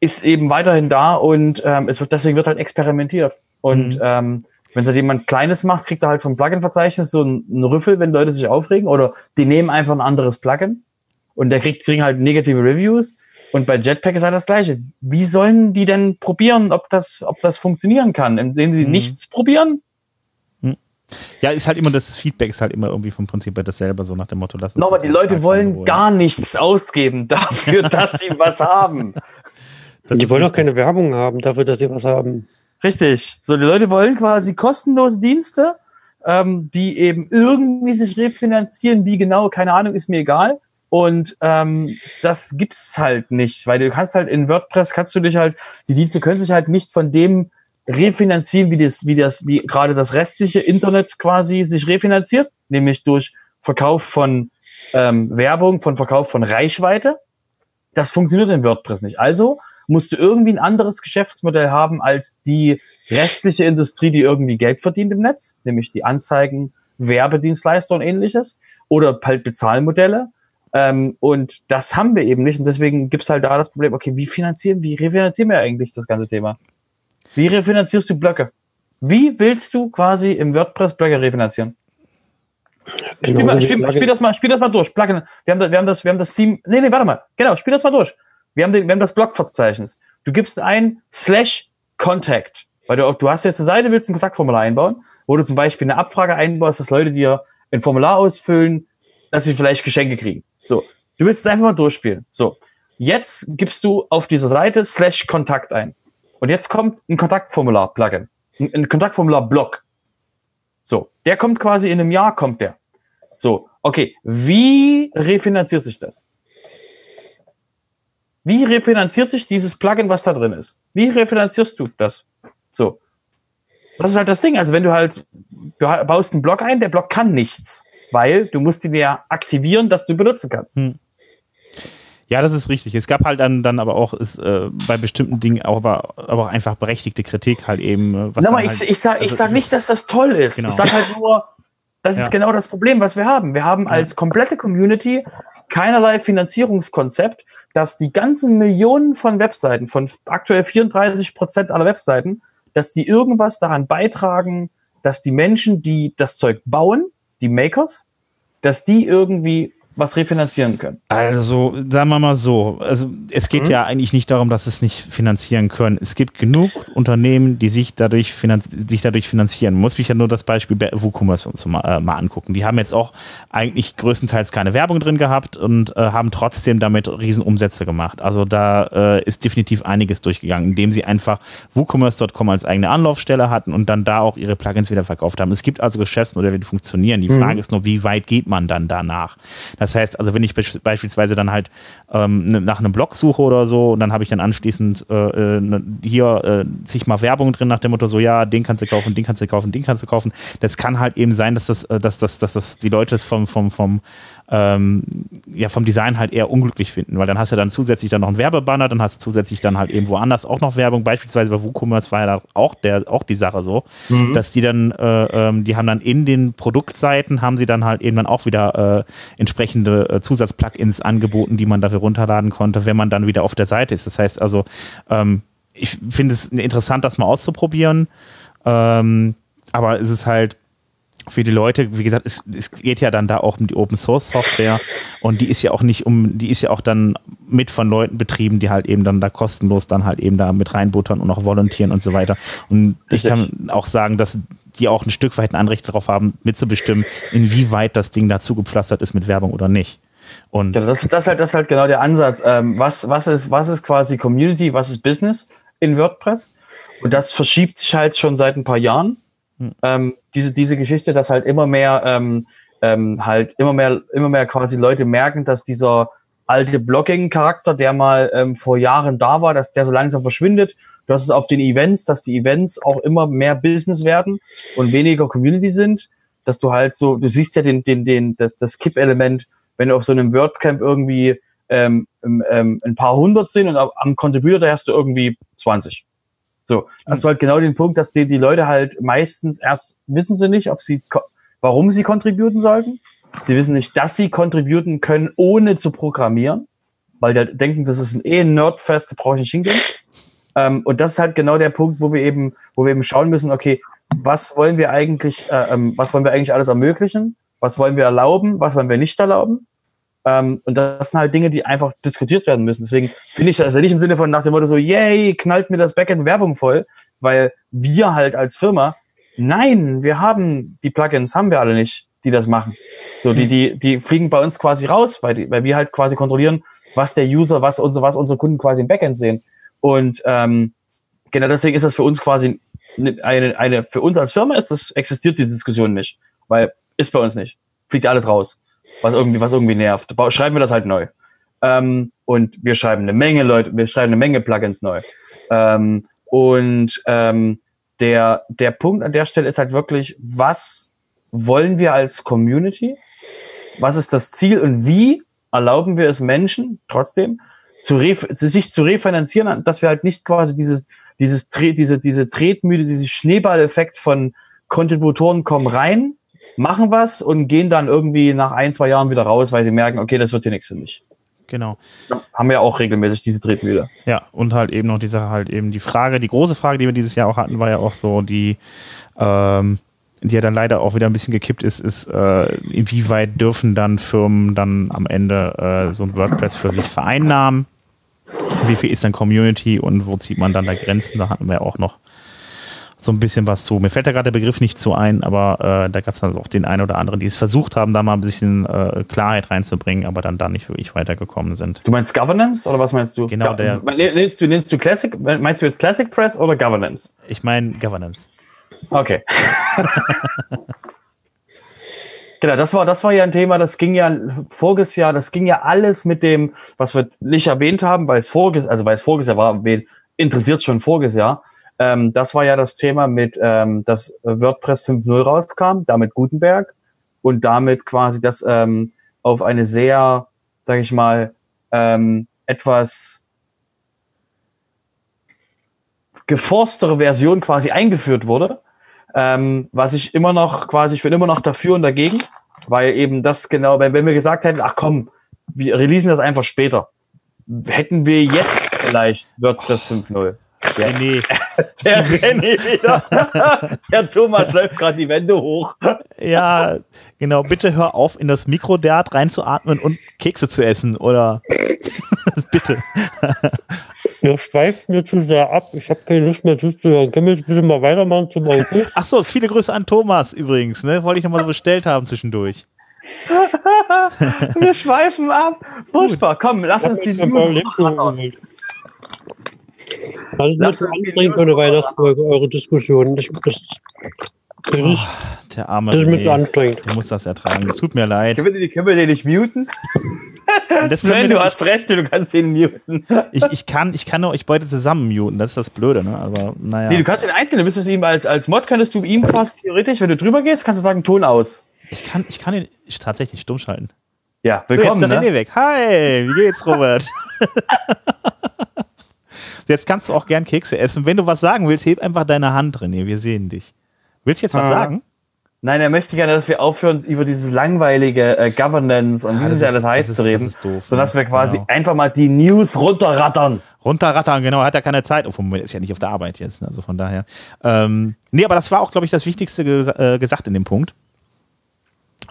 ist eben weiterhin da und ähm, es wird deswegen wird halt experimentiert. Und Mhm. ähm, wenn es halt jemand Kleines macht, kriegt er halt vom Plugin-Verzeichnis so einen, einen Rüffel, wenn Leute sich aufregen oder die nehmen einfach ein anderes Plugin und der kriegt kriegen halt negative Reviews. Und bei Jetpack ist halt das Gleiche. Wie sollen die denn probieren, ob das, ob das funktionieren kann? Indem sie Mhm. nichts probieren? Ja, ist halt immer das Feedback ist halt immer irgendwie vom Prinzip her dasselbe, so nach dem Motto, lass Nochmal, halt die Leute wollen holen. gar nichts ausgeben dafür, dass sie was haben. Das die wollen auch keine Werbung haben dafür, dass sie was haben. Richtig. So, die Leute wollen quasi kostenlose Dienste, ähm, die eben irgendwie sich refinanzieren. Wie genau, keine Ahnung, ist mir egal. Und ähm, das gibt's halt nicht, weil du kannst halt in WordPress kannst du dich halt, die Dienste können sich halt nicht von dem refinanzieren, wie das, wie das, wie gerade das restliche Internet quasi sich refinanziert, nämlich durch Verkauf von ähm, Werbung, von Verkauf von Reichweite. Das funktioniert in WordPress nicht. Also musst du irgendwie ein anderes Geschäftsmodell haben als die restliche Industrie, die irgendwie Geld verdient im Netz, nämlich die Anzeigen, Werbedienstleister und ähnliches oder halt Bezahlmodelle. Ähm, und das haben wir eben nicht. Und deswegen gibt's halt da das Problem, okay, wie finanzieren, wie refinanzieren wir eigentlich das ganze Thema? Wie refinanzierst du Blöcke? Wie willst du quasi im WordPress Blöcke refinanzieren? Spiel, Genauso mal, wie spiel, spiel, das mal, spiel das mal durch. Plugin. Wir haben, da- wir haben das, wir haben das Theme. Nee, nee, warte mal. Genau, spiel das mal durch. Wir haben, den, wir haben das Blogverzeichnis. Du gibst ein slash Contact. Weil du, du hast jetzt eine Seite, willst ein Kontaktformular einbauen, wo du zum Beispiel eine Abfrage einbaust, dass Leute dir ein Formular ausfüllen, dass sie vielleicht Geschenke kriegen. So. Du willst es einfach mal durchspielen. So. Jetzt gibst du auf dieser Seite slash Kontakt ein. Und jetzt kommt ein Kontaktformular-Plugin. Ein, ein Kontaktformular-Block. So. Der kommt quasi in einem Jahr, kommt der. So, okay. Wie refinanziert sich das? Wie refinanziert sich dieses Plugin, was da drin ist? Wie refinanzierst du das? So. Das ist halt das Ding. Also wenn du halt, du baust einen Block ein, der Block kann nichts, weil du musst ihn ja aktivieren, dass du benutzen kannst. Hm. Ja, das ist richtig. Es gab halt dann, dann aber auch ist, äh, bei bestimmten Dingen auch, aber, aber auch einfach berechtigte Kritik halt eben. äh, Was Nochmal, dann ich, halt, ich sag, ich also sag nicht, dass das toll ist. Genau. Ich sag halt nur, das Ja. ist genau das Problem, was wir haben. Wir haben als komplette Community keinerlei Finanzierungskonzept, dass die ganzen Millionen von Webseiten, von aktuell 34 Prozent aller Webseiten, dass die irgendwas daran beitragen, dass die Menschen, die das Zeug bauen, die Makers, dass die irgendwie was refinanzieren können. Also, sagen wir mal so, also es geht Mhm. ja eigentlich nicht darum, dass es nicht finanzieren können. Es gibt genug Unternehmen, die sich dadurch, sich dadurch finanzieren. Man muss mich ja nur das Beispiel bei WooCommerce uns mal, äh, mal angucken. Die haben jetzt auch eigentlich größtenteils keine Werbung drin gehabt und äh, haben trotzdem damit Riesenumsätze gemacht. Also da äh, ist definitiv einiges durchgegangen, indem sie einfach WooCommerce.com als eigene Anlaufstelle hatten und dann da auch ihre Plugins wieder verkauft haben. Es gibt also Geschäftsmodelle, die funktionieren. Die Frage ist nur, wie weit geht man dann danach? Das heißt, also wenn ich beispielsweise dann halt ähm, ne- nach einem Blog suche oder so und dann habe ich dann anschließend äh, äh, ne- hier äh, sich mal Werbung drin nach dem Motto so, ja, den kannst du kaufen, den kannst du kaufen, den kannst du kaufen. Das kann halt eben sein, dass das, äh, dass das, dass das die Leute es vom, vom, vom ähm, ja, vom Design halt eher unglücklich finden, weil dann hast du dann zusätzlich dann noch einen Werbebanner, dann hast du zusätzlich dann halt eben woanders auch noch Werbung, beispielsweise bei WooCommerce war ja auch der, auch die Sache so, dass die dann, äh, ähm, die haben dann in den Produktseiten, haben sie dann halt eben dann auch wieder äh, entsprechende äh, Zusatzplugins angeboten, die man dafür runterladen konnte, wenn man dann wieder auf der Seite ist. Das heißt also, ähm, ich finde es interessant, das mal auszuprobieren, ähm, aber es ist halt, für die Leute, wie gesagt, es, es geht ja dann da auch um die Open Source Software und die ist ja auch nicht um, die ist ja auch dann mit von Leuten betrieben, die halt eben dann da kostenlos dann halt eben da mit reinbuttern und auch volontieren und so weiter. Und ich kann auch sagen, dass die auch ein Stück weit ein Anrecht darauf haben, mitzubestimmen, inwieweit das Ding da zugepflastert ist mit Werbung oder nicht. Und Ja, das, das, ist halt, das ist halt genau der Ansatz. Ähm, was, was, ist, was ist quasi Community, was ist Business in WordPress? Und das verschiebt sich halt schon seit ein paar Jahren. Ähm, diese, diese Geschichte, dass halt immer mehr, ähm, ähm, halt immer mehr, immer mehr quasi Leute merken, dass dieser alte Blogging-Charakter, der mal ähm, vor Jahren da war, dass der so langsam verschwindet. Du hast es auf den Events, dass die Events auch immer mehr Business werden und weniger Community sind. Dass du halt so, du siehst ja den, den, den, das, das Kipp-Element, wenn du auf so einem WordCamp irgendwie ähm, ähm, ein paar hundert sind und am- Contributor hast du irgendwie 20. So, hast du halt genau den Punkt, dass die, die Leute halt meistens erst wissen sie nicht, ob sie, warum sie contributen sollten. Sie wissen nicht, dass sie contributen können, ohne zu programmieren, weil die halt denken, das ist ein eh Nerdfest, da brauche ich nicht hingehen. Ähm, und das ist halt genau der Punkt, wo wir eben, wo wir eben schauen müssen, okay, was wollen wir eigentlich, äh, ähm, was wollen wir eigentlich alles ermöglichen? Was wollen wir erlauben? Was wollen wir nicht erlauben? Ähm, und das sind halt Dinge, die einfach diskutiert werden müssen. Deswegen finde ich das ja nicht im Sinne von nach dem Motto so, yay, knallt mir das Backend Werbung voll, weil wir halt als Firma, nein, wir haben die Plugins, haben wir alle nicht, die das machen. So, die, die, die fliegen bei uns quasi raus, weil, die, weil wir halt quasi kontrollieren, was der User, was unsere, was unsere Kunden quasi im Backend sehen. Und ähm, genau deswegen ist das für uns quasi eine, eine, eine für uns als Firma ist das, existiert die Diskussion nicht. Weil ist bei uns nicht. Fliegt alles raus. Was irgendwie, was irgendwie nervt. Schreiben wir das halt neu. Ähm, und wir schreiben eine Menge Leute, wir schreiben eine Menge Plugins neu. Ähm, und ähm, der, der Punkt an der Stelle ist halt wirklich, was wollen wir als Community? Was ist das Ziel und wie erlauben wir es Menschen trotzdem zu zu sich zu refinanzieren, dass wir halt nicht quasi dieses, dieses, diese, diese Tretmühle, dieses Schneeballeffekt von Kontributoren kommen rein, machen was und gehen dann irgendwie nach ein, zwei Jahren wieder raus, weil sie merken, okay, das wird hier nichts für mich. genau. Haben wir ja auch regelmäßig diese Tretmühle. Ja, und halt eben noch die Sache, halt eben die Frage, die große Frage, die wir dieses Jahr auch hatten, war ja auch so die, ähm, die ja dann leider auch wieder ein bisschen gekippt ist, ist, äh, inwieweit dürfen dann Firmen dann am Ende äh, so ein WordPress für sich vereinnahmen? Wie viel ist dann Community und wo zieht man dann da Grenzen? Da hatten wir auch noch so ein bisschen was zu. Mir fällt da gerade der Begriff nicht zu ein, aber äh, da gab es dann auch den einen oder anderen, die es versucht haben, da mal ein bisschen äh, Klarheit reinzubringen, aber dann da nicht wirklich weitergekommen sind. Du meinst Governance oder was meinst du? Genau, der- Nennst du, nennst du Classic, meinst du jetzt Classic Press oder Governance? Ich meine Governance. Okay. genau, das war, das war ja ein Thema, das ging ja voriges Jahr, das ging ja alles mit dem, was wir nicht erwähnt haben, weil es voriges, also weil es voriges Jahr war, wen interessiert schon voriges Jahr. Ähm, das war ja das Thema mit, ähm, dass WordPress 5.0 rauskam, damit Gutenberg und damit quasi das ähm, auf eine sehr, sage ich mal, ähm, etwas geforstere Version quasi eingeführt wurde. Ähm, was ich immer noch quasi, ich bin immer noch dafür und dagegen, weil eben das genau, wenn, wenn wir gesagt hätten, ach komm, wir releasen das einfach später, hätten wir jetzt vielleicht WordPress 5.0. Ja. Nee, Der René wieder. Der Thomas läuft gerade die Wände hoch. ja, genau. Bitte hör auf, in das Mikrodat reinzuatmen und Kekse zu essen, oder? Bitte. Wir schweifen mir zu sehr ab. Ich habe keine Lust mehr zuzuhören. Können wir jetzt bitte mal weitermachen zum August? Ach so, viele Grüße an Thomas übrigens, ne? Wollte ich nochmal so bestellt haben zwischendurch. Wir schweifen ab. Furchtbar. Komm, lass uns die News geholt. Das ist zu anstrengend für eine Weihnachtsfolge, eure Diskussion. Ich, das, das, ist, Der arme das ist mir zu anstrengend. der muss das ertragen. Es tut mir leid. Können wir, den, können wir den nicht muten? Das Sven, du hast recht, du kannst den muten. ich, ich, kann, ich kann euch beide zusammen muten, das ist das Blöde, ne? Aber naja. Nee, du kannst den einzeln, du müsstest ihm als, als Mod, könntest du ihm quasi theoretisch, wenn du drüber gehst, kannst du sagen, Ton aus. ich, kann, ich kann ihn tatsächlich stumm schalten. Ja, So, willkommen, jetzt ist ne? Weg. Hi, wie geht's, Robert? jetzt kannst du auch gern Kekse essen. Wenn du was sagen willst, heb einfach deine Hand, René, wir sehen dich. Willst du jetzt was Ah. sagen? Nein, er möchte gerne, dass wir aufhören, über dieses langweilige äh, Governance und wie das es ja alles heißt zu reden, das ist doof, sondern dass ne? wir quasi Genau. einfach mal die News runterrattern. Runterrattern, genau, hat er keine Zeit. Obwohl, Moment, ist ja nicht auf der Arbeit jetzt, ne? also von daher. Ähm, nee, aber das war auch, glaube ich, das Wichtigste gesa äh, gesagt in dem Punkt.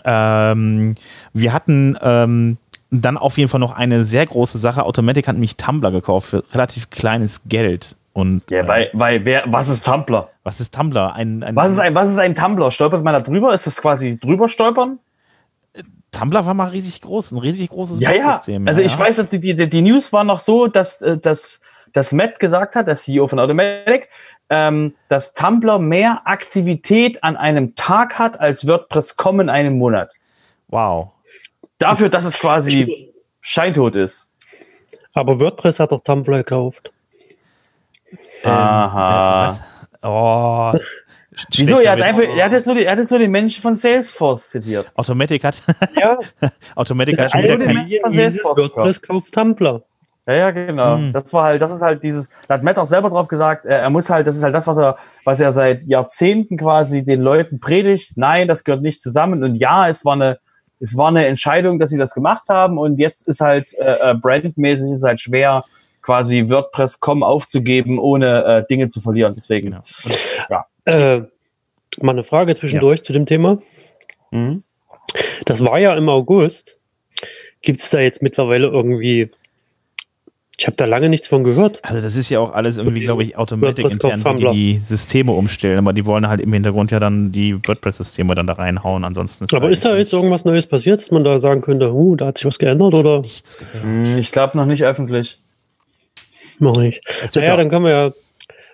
Ähm, wir hatten ähm, dann auf jeden Fall noch eine sehr große Sache. Automatic hat nämlich Tumblr gekauft für relativ kleines Geld. Und Ja, äh, weil, weil wer, was ist Tumblr? was ist Tumblr? Ein, ein, Was ist ein, was ist ein Tumblr? Stolpert man da drüber? Ist das quasi drüber stolpern? Tumblr war mal riesig groß, ein riesig großes Ja, ja. Also ja, ich ja. weiß, die, die, die News war noch so, dass, äh, dass, dass Matt gesagt hat, der CEO von Automatic, ähm, dass Tumblr mehr Aktivität an einem Tag hat als WordPress.com in einem Monat. Wow. Dafür, dass es quasi scheintot ist. Aber WordPress hat doch Tumblr gekauft. Aha. Äh? Oh. Wieso? Er hat, einfach, er, hat jetzt nur die, er hat jetzt nur den Menschen von Salesforce zitiert. Automatic hat, Ja, Automatic hat schon wieder der kein, Menschen von dieses Salesforce WordPress kauft Tumblr. Ja, ja, genau. Hm. Das war halt, das ist halt dieses, da hat Matt auch selber drauf gesagt, er, er muss halt, das ist halt das, was er, was er seit Jahrzehnten quasi den Leuten predigt. Nein, das gehört nicht zusammen. Und ja, es war eine, es war eine Entscheidung, dass sie das gemacht haben. Und jetzt ist halt äh, äh, brandmäßig ist halt schwer, quasi WordPress.com aufzugeben, ohne äh, Dinge zu verlieren. Deswegen. Genau. Äh, mal eine Frage zwischendurch zu dem Thema. Mhm. Das war ja im August. Gibt es da jetzt mittlerweile irgendwie. Ich habe da lange nichts von gehört. Also das ist ja auch alles irgendwie, glaube ich, Automatic intern, wo die die Systeme umstellen, aber die wollen halt im Hintergrund ja dann die WordPress-Systeme dann da reinhauen, ansonsten Aber halt ist da jetzt irgendwas Neues passiert, dass man da sagen könnte, huh, da hat sich was geändert oder nichts gehört. Hm, Ich glaube noch nicht öffentlich. noch nicht? Naja, dann können wir ja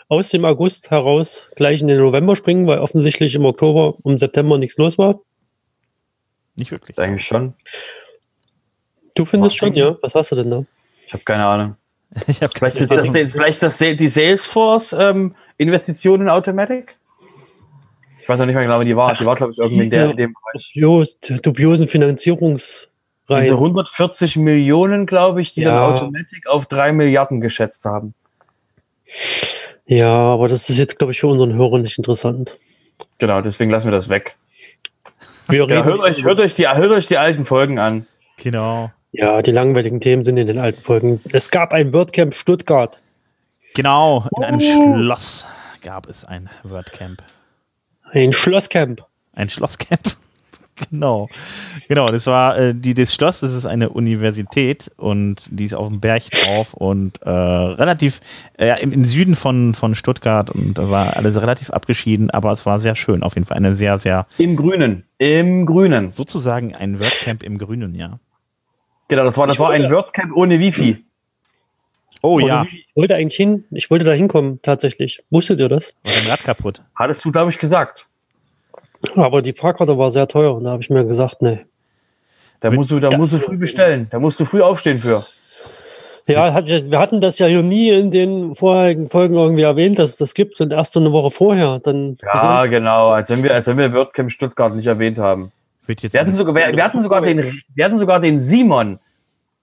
aus dem August heraus gleich in den November springen, weil offensichtlich im Oktober und September nichts los war. nicht wirklich. Eigentlich schon. Du findest Macht schon, ja? Was hast du denn da? Ich habe keine Ahnung. Ich habe Vielleicht ist das, vielleicht das die Salesforce-Investition in Automatic? Ich weiß auch nicht mehr genau, wie die war. Die war, glaube ich, irgendwie in, der, in dem Bereich. Dubios, dubiosen Finanzierungsreihen. Diese 140 Millionen, glaube ich, die Ja. dann Automatic auf 3 Milliarden geschätzt haben. Ja, aber das ist jetzt, glaube ich, für unseren Hörer nicht interessant. Genau, deswegen lassen wir das weg. Wir Ja, hört, euch, hört, euch die, hört euch die alten Folgen an. Genau. Ja, die langweiligen Themen sind in den alten Folgen. Es gab ein WordCamp Stuttgart. Genau, in einem Oh. Schloss gab es ein WordCamp. Ein Schlosscamp. Ein Schlosscamp. genau. Genau, das war äh, die, das Schloss, das ist eine Universität und die ist auf dem Berg drauf und äh, relativ äh, im, im Süden von, von Stuttgart und da war alles relativ abgeschieden, aber es war sehr schön. Auf jeden Fall eine sehr, sehr Im Grünen. Im Grünen. sozusagen ein WordCamp im Grünen, ja. Genau, das war, das war ein WordCamp ohne Wifi. Oh Oder ja, wie- Ich wollte eigentlich hin, ich wollte da hinkommen, tatsächlich. Wusstet ihr das? war dein Rad kaputt. Hattest du, glaube ich, gesagt. Aber die Fahrkarte war sehr teuer und da habe ich mir gesagt, nee. Da musst du, da musst du früh bestellen. Da musst du früh aufstehen für. Ja, hat, wir hatten das ja hier nie in den vorherigen Folgen irgendwie erwähnt, dass es das gibt und erst so eine Woche vorher. Dann Ja, genau. Als wenn wir, als wenn wir WordCamp Stuttgart nicht erwähnt haben. Wird jetzt Wir hatten sogar, wir, wir hatten sogar den, wir hatten sogar den Simon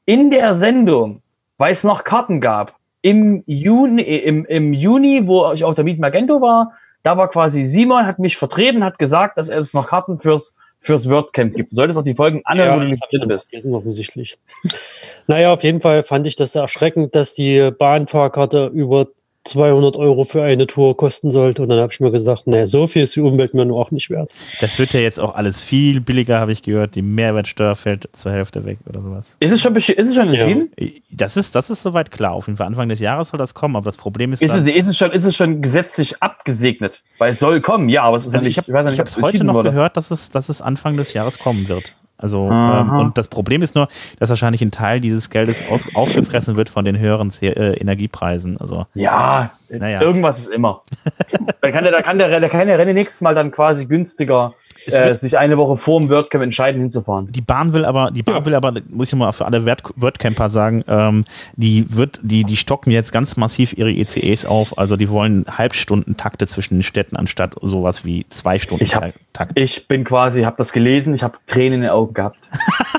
in der Sendung, weil es noch Karten gab. Im Juni, im, im Juni, wo ich auf der Meet Magento war, da war quasi Simon, hat mich vertreten, hat gesagt, dass es noch Karten fürs, fürs WordCamp gibt. Du solltest auch die Folgen anhören, Ja, wo du das nicht drin bist. vergessen, offensichtlich. naja, auf jeden Fall fand ich das erschreckend, dass die Bahnfahrkarte über 200 Euro für eine Tour kosten sollte. Und dann habe ich mir gesagt, nee, so viel ist die Umwelt mir nur auch nicht wert. Das wird ja jetzt auch alles viel billiger, habe ich gehört. Die Mehrwertsteuer fällt zur Hälfte weg oder sowas. Ist es schon, ist es schon entschieden? Das ist, das ist soweit klar. Auf jeden Fall Anfang des Jahres soll das kommen, aber das Problem ist, Ist es, dann, ist, es schon, ist es schon gesetzlich abgesegnet? Weil es soll kommen, ja, aber es ist also ja ich nicht, habe ja ich hab's es heute noch wurde. gehört, dass es, dass es Anfang des Jahres kommen wird. Also ähm, und das Problem ist nur, dass wahrscheinlich ein Teil dieses Geldes aus, aufgefressen wird von den höheren C äh, Energiepreisen. Also Ja, Naja. irgendwas ist immer. da kann der, da kann der, da kann der René nächstes Mal dann quasi günstiger äh, wird- sich eine Woche vor dem WordCamp entscheiden, hinzufahren. die Bahn will aber, die Bahn will aber, muss ich mal für alle Word- WordCamper sagen, ähm, die wird, die, die stocken jetzt ganz massiv ihre ECEs auf. Also die wollen Halbstundentakte zwischen den Städten anstatt sowas wie zwei Stunden Ich hab- Takt. Ich bin quasi, habe das gelesen, ich habe Tränen in den Augen gehabt.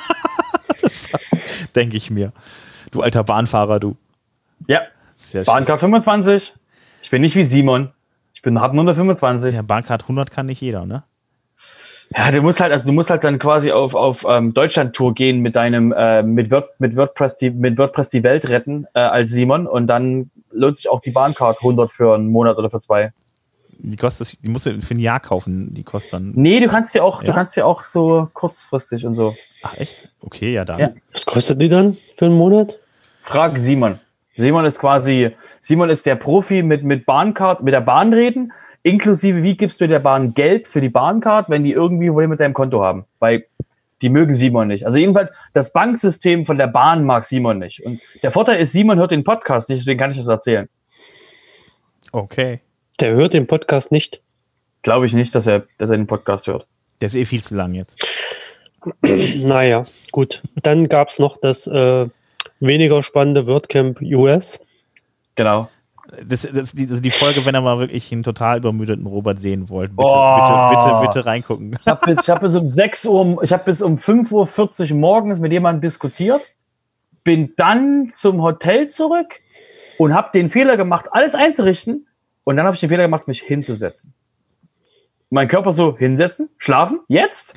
Denke ich mir. Du alter Bahnfahrer, du. Ja, Sehr. Bahncard 25. Ich bin nicht wie Simon. Ich bin hab nur eine 25. Ja, Bahncard 100 kann nicht jeder, ne? Ja, du musst halt, also du musst halt dann quasi auf, auf ähm, Deutschland-Tour gehen mit deinem, äh, mit, Word, mit, WordPress die, mit WordPress die Welt retten äh, als Simon und dann lohnt sich auch die Bahncard 100 für einen Monat oder für zwei. Die kostet, die musst du für ein Jahr kaufen, die kostet dann. Nee, du kannst dir auch, Ja? du kannst dir auch so kurzfristig und so. Ach echt? Okay, ja dann. Ja. Was kostet die dann für einen Monat? Frag Simon. Simon ist quasi, Simon ist der Profi mit, mit Bahncard, mit der Bahn reden, inklusive wie gibst du der Bahn Geld für die Bahncard, wenn die irgendwie Probleme mit deinem Konto haben. Weil die mögen Simon nicht. Also jedenfalls, das Banksystem von der Bahn mag Simon nicht. Und der Vorteil ist, Simon hört den Podcast nicht, deswegen kann ich das erzählen. Okay. Der hört den Podcast nicht. Glaube ich nicht, dass er, dass er den Podcast hört. Der ist eh viel zu lang jetzt. Naja, gut. Dann gab es noch das äh, weniger spannende WordCamp US. Genau. Das, das, die, das ist die Folge, wenn ihr mal wirklich einen total übermüdeten Robert sehen wollt. Bitte, Oh. bitte, bitte, bitte reingucken. Ich habe bis, ich hab bis um 6 Uhr, ich habe bis um 5.40 Uhr morgens mit jemandem diskutiert, bin dann zum Hotel zurück und habe den Fehler gemacht, alles einzurichten. Und dann habe ich den Fehler gemacht, mich hinzusetzen. Mein Körper so hinsetzen, schlafen, jetzt.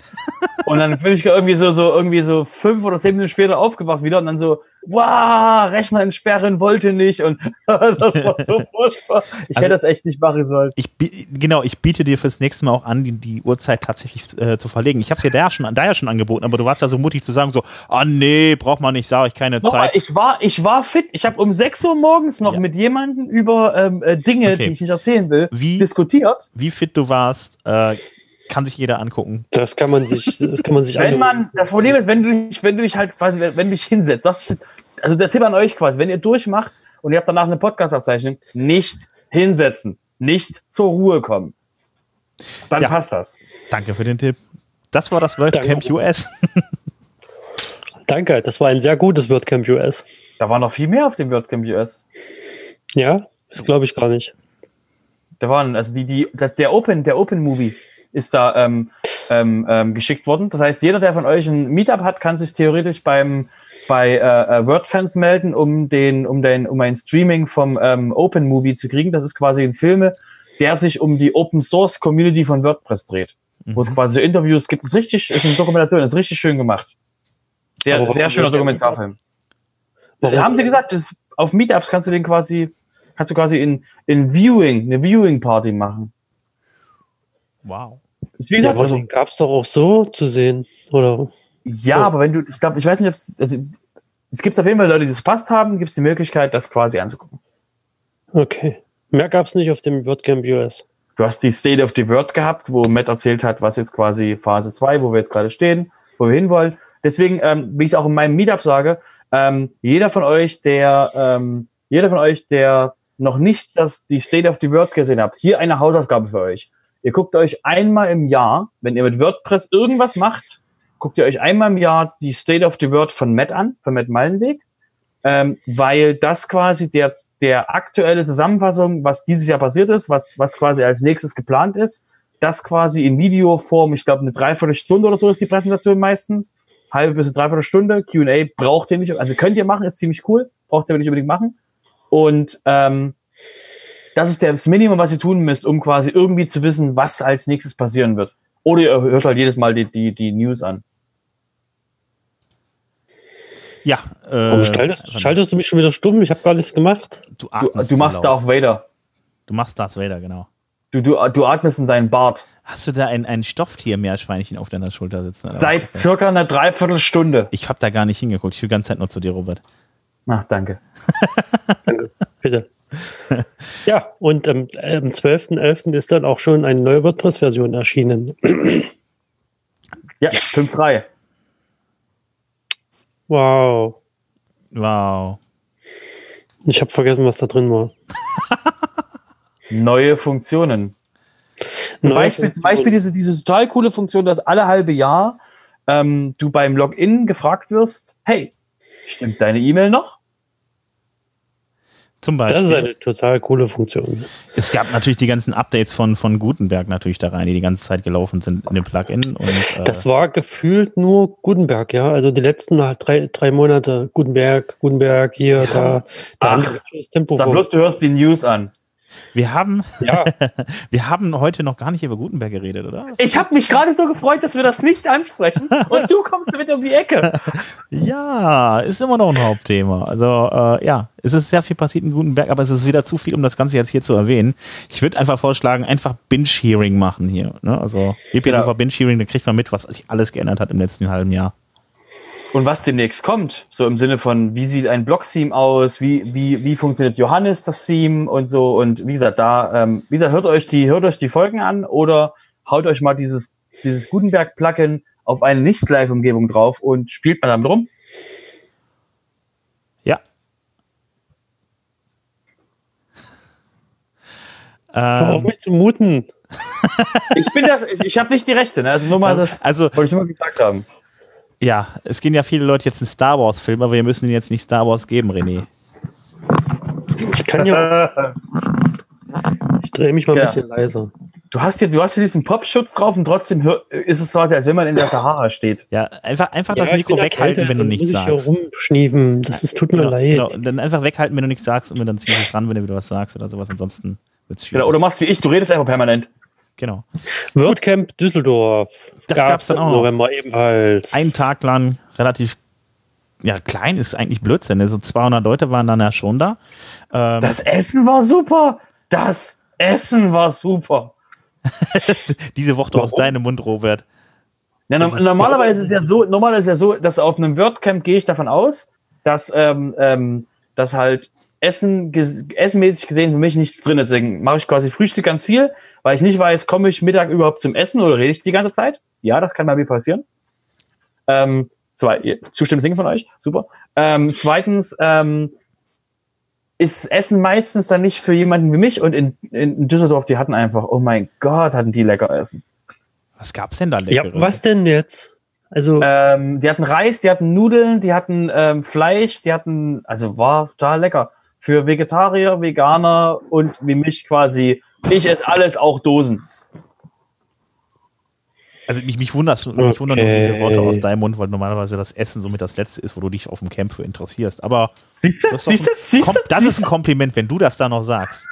Und dann bin ich irgendwie so, so irgendwie so fünf oder zehn Minuten später aufgewacht wieder und dann so, wow, Rechner entsperren wollte nicht und das war so furchtbar. Ich Also- hätte das echt nicht machen sollen. Ich, genau, ich biete dir fürs nächste Mal auch an, die, die Uhrzeit tatsächlich äh, zu verlegen. Ich habe es dir da ja, schon, da ja schon angeboten, aber du warst ja so mutig zu sagen, so, ah nee, braucht man nicht, sage ich keine Nochmal, Zeit. ich war, ich war fit. Ich habe um 6 Uhr morgens noch Ja. mit jemandem über ähm, äh, Dinge, Okay. die ich nicht erzählen will, Wie- diskutiert. Wie fit du warst, äh, kann sich jeder angucken. Das kann man sich, das kann man sich Wenn man, das Problem ist, wenn du dich, wenn du dich halt quasi, wenn, du dich hinsetzt, das, ist- also der Tipp an euch quasi, wenn ihr durchmacht und ihr habt danach eine Podcast-Abzeichnung, nicht hinsetzen, nicht zur Ruhe kommen. Dann Ja. passt das. Danke für den Tipp. Das war das WordCamp Danke. US. Danke, das war ein sehr gutes WordCamp US. Da war noch viel mehr auf dem WordCamp US. Ja, das glaube ich gar nicht. Da waren, also die, die, das, der Open, der Open Movie ist da ähm, ähm, ähm, geschickt worden. Das heißt, jeder, der von euch ein Meetup hat, kann sich theoretisch beim bei äh, äh, WordFans melden, um den, um den, um ein Streaming vom ähm, Open Movie zu kriegen. Das ist quasi ein Film, der sich um die Open Source Community von WordPress dreht. Wo es quasi so Interviews gibt. Das ist richtig, ist eine Dokumentation, ist richtig schön gemacht. Sehr, warum sehr schöner Dokumentarfilm. Warum- Haben sie gesagt, das, auf Meetups kannst du den quasi, kannst du quasi in, in Viewing, eine Viewing-Party machen. Wow. Ist wie Ja, aber gab es doch auch so zu sehen. Oder? ja, aber wenn du, ich glaube, ich weiß nicht, ob es, also, es gibt auf jeden Fall Leute, die das passt haben, gibt es die Möglichkeit, das quasi anzugucken. Okay. Mehr gab es nicht auf dem WordCamp US. Du hast die State of the World gehabt, wo Matt erzählt hat, was jetzt quasi Phase 2, wo wir jetzt gerade stehen, wo wir hinwollen. Deswegen, ähm, wie ich es auch in meinem Meetup sage, ähm, jeder von euch, der, ähm, jeder von euch, der noch nicht das, die State of the World gesehen habt, hier eine Hausaufgabe für euch. Ihr guckt euch einmal im Jahr, wenn ihr mit WordPress irgendwas macht, guckt ihr euch einmal im Jahr die State of the World von Matt an, von Matt Mallenweg, ähm, weil das quasi der, der aktuelle Zusammenfassung, was dieses Jahr passiert ist, was, was quasi als nächstes geplant ist, das quasi in Videoform, ich glaube eine Dreiviertelstunde oder so ist die Präsentation meistens, halbe bis eine Dreiviertelstunde, Q&A braucht ihr nicht, also könnt ihr machen, ist ziemlich cool, braucht ihr nicht unbedingt machen. Und ähm, das ist das Minimum, was ihr tun müsst, um quasi irgendwie zu wissen, was als nächstes passieren wird. Oder ihr hört halt jedes Mal die, die, die News an. Ja. Äh, Warum schaltest, schaltest du mich schon wieder stumm? Ich habe gar nichts gemacht. du, Du, atmest du so machst. Darth Vader. Du machst Darth Vader, genau. Du, du, du atmest in deinen Bart. Hast du da ein, ein Stofftier-Meerschweinchen auf deiner Schulter sitzen? oder Seit circa einer Dreiviertelstunde. Ich habe da gar nicht hingeguckt. Ich höre die ganze Zeit nur zu dir, Robert. Ach, danke. Danke. Bitte. Ja, und ähm, am 12.11. ist dann auch schon eine neue WordPress-Version erschienen. Ja, 5.3. Wow. Wow. Ich habe vergessen, was da drin war. Neue Funktionen. Zum Neue Beispiel, zum Funktionen. Beispiel diese, diese total coole Funktion, dass alle halbe Jahr ähm, du beim Login gefragt wirst, hey, stimmt deine E-Mail noch? Zum Beispiel. Das ist eine total coole Funktion. es gab natürlich die ganzen Updates von, von Gutenberg natürlich da rein, die die ganze Zeit gelaufen sind in dem Plugin. Und, äh, Das war gefühlt nur Gutenberg, ja. Also die letzten drei, drei Monate Gutenberg, Gutenberg, hier, da, da haben Ach, die das Tempo bloß, du hörst die News an. Wir, haben, Ja, wir haben heute noch gar nicht über Gutenberg geredet, oder? Ich habe mich gerade so gefreut, dass wir das nicht ansprechen und du kommst damit um die Ecke. Ja, ist immer noch ein Hauptthema. Also äh, ja, es ist sehr viel passiert in Gutenberg, aber es ist wieder zu viel, um das Ganze jetzt hier zu erwähnen. Ich würde einfach vorschlagen, einfach Binge-Hearing machen hier. Ne? Also WP Genau. Sofa Binge-Hearing, da kriegt man mit, was sich alles geändert hat im letzten halben Jahr. Und was demnächst kommt, so im Sinne von, wie sieht ein Blog-Theme aus, wie, wie, wie funktioniert Johannes das Theme und so. Und wie gesagt, da, ähm, wie gesagt, hört euch die, hört euch die Folgen an oder haut euch mal dieses, dieses Gutenberg-Plugin auf eine Nicht-Live-Umgebung drauf und spielt mal damit rum. Ja. hör auf Ähm, mich zu muten. Ich bin das, ich, ich habe nicht die Rechte, ne? Also nur mal das, also wollte ich nur mal gesagt haben. Ja, es gehen ja viele Leute jetzt in Star Wars-Film, aber wir müssen ihnen jetzt nicht Star Wars geben, René. Ich kann ja, ich drehe mich mal ein Ja. bisschen leiser. Du hast hier, du hast hier diesen Popschutz drauf und trotzdem ist es so, als wenn man in der Sahara steht. Ja, einfach, einfach das Ja, ich Mikro weghalten, erkältet, wenn du dann nichts muss ich hier sagst. rumschniefen. Das ist, tut mir Genau, leid. genau. Dann einfach weghalten, wenn du nichts sagst und dann ziehst du es ran, wenn du wieder was sagst oder sowas. Ansonsten wird es schwierig. Genau, oder machst wie ich, du redest einfach permanent. Genau. WordCamp Düsseldorf. Das gab's dann im auch. November ebenfalls. Einen Tag lang relativ ja, klein ist eigentlich Blödsinn. Also 200 Leute waren dann ja schon da. Ähm, Das Essen war super. Das Essen war super. diese Worte aus deinem Mund, Robert. Ja, no ist- normalerweise ist ja so, normalerweise ist ja so, dass auf einem WordCamp gehe ich davon aus, dass, ähm, ähm, dass halt Essen, ges- essenmäßig gesehen für mich nichts drin ist. Deswegen mache ich quasi Frühstück ganz viel, weil ich nicht weiß, komme ich Mittag überhaupt zum Essen oder rede ich die ganze Zeit? Ja, das kann bei mir passieren. Ähm, zwei, zustimmen singen von euch, super. Ähm, zweitens, ähm, ist Essen meistens dann nicht für jemanden wie mich und in, in Düsseldorf, die hatten einfach, oh mein Gott, hatten die lecker Essen. Was gab's denn da Ja, leckeres? was denn jetzt? Also, Ähm, die hatten Reis, die hatten Nudeln, die hatten ähm, Fleisch, die hatten, also war total lecker. Für Vegetarier, Veganer und wie mich quasi. Ich esse alles, auch Dosen. Also mich, mich, wunderst, mich wundern nur diese Okay. Worte aus deinem Mund, weil normalerweise das Essen somit das Letzte ist, wo du dich auf dem Camp für interessierst. Aber Siehst du? das Siehst du? Siehst das ist ein Kompliment, wenn du das da noch sagst.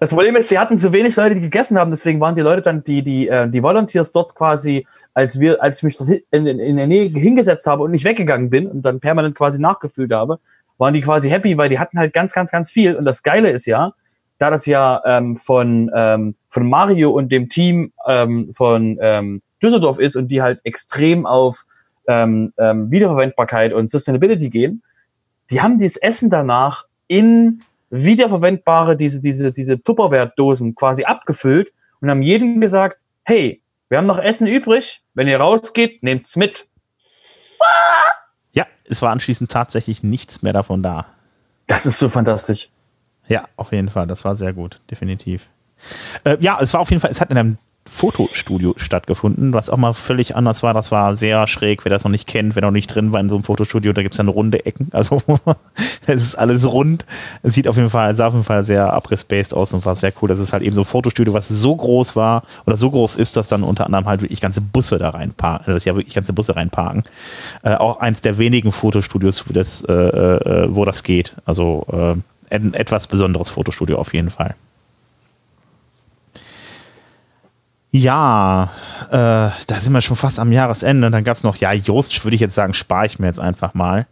Das Problem ist, sie hatten zu wenig Leute, die gegessen haben, deswegen waren die Leute dann, die, die, äh, die Volunteers dort quasi, als wir, als ich mich dort in, in der Nähe hingesetzt habe und nicht weggegangen bin und dann permanent quasi nachgefühlt habe, waren die quasi happy, weil die hatten halt ganz, ganz, ganz viel. Und das Geile ist ja, da das ja ähm, von, ähm, von Mario und dem Team ähm, von ähm, Düsseldorf ist und die halt extrem auf ähm, ähm, Wiederverwendbarkeit und Sustainability gehen, die haben dieses Essen danach in wiederverwendbare, diese, diese, diese Tupperware-Dosen quasi abgefüllt und haben jedem gesagt, hey, wir haben noch Essen übrig, wenn ihr rausgeht, nehmt's mit. Ja, es war anschließend tatsächlich nichts mehr davon da. Das ist so fantastisch. Ja, auf jeden Fall. Das war sehr gut, definitiv. Äh, ja, es war auf jeden Fall, es hat in einem Fotostudio stattgefunden, was auch mal völlig anders war. Das war sehr schräg, wer das noch nicht kennt, wer noch nicht drin war in so einem Fotostudio, da gibt es dann runde Ecken. Also es ist alles rund. Es sieht auf jeden Fall, sah auf jeden Fall sehr abriss-based aus und war sehr cool. Das ist halt eben so ein Fotostudio, was so groß war oder so groß ist, dass dann unter anderem halt wirklich ganze Busse da reinparken, das ja wirklich ganze Busse reinparken. Äh, auch eins der wenigen Fotostudios, wo das, äh, äh, wo das geht. Also äh, ein etwas besonderes Fotostudio auf jeden Fall. Ja, äh, da sind wir schon fast am Jahresende. Dann gab es noch, ja, Jost, würde ich jetzt sagen, spare ich mir jetzt einfach mal.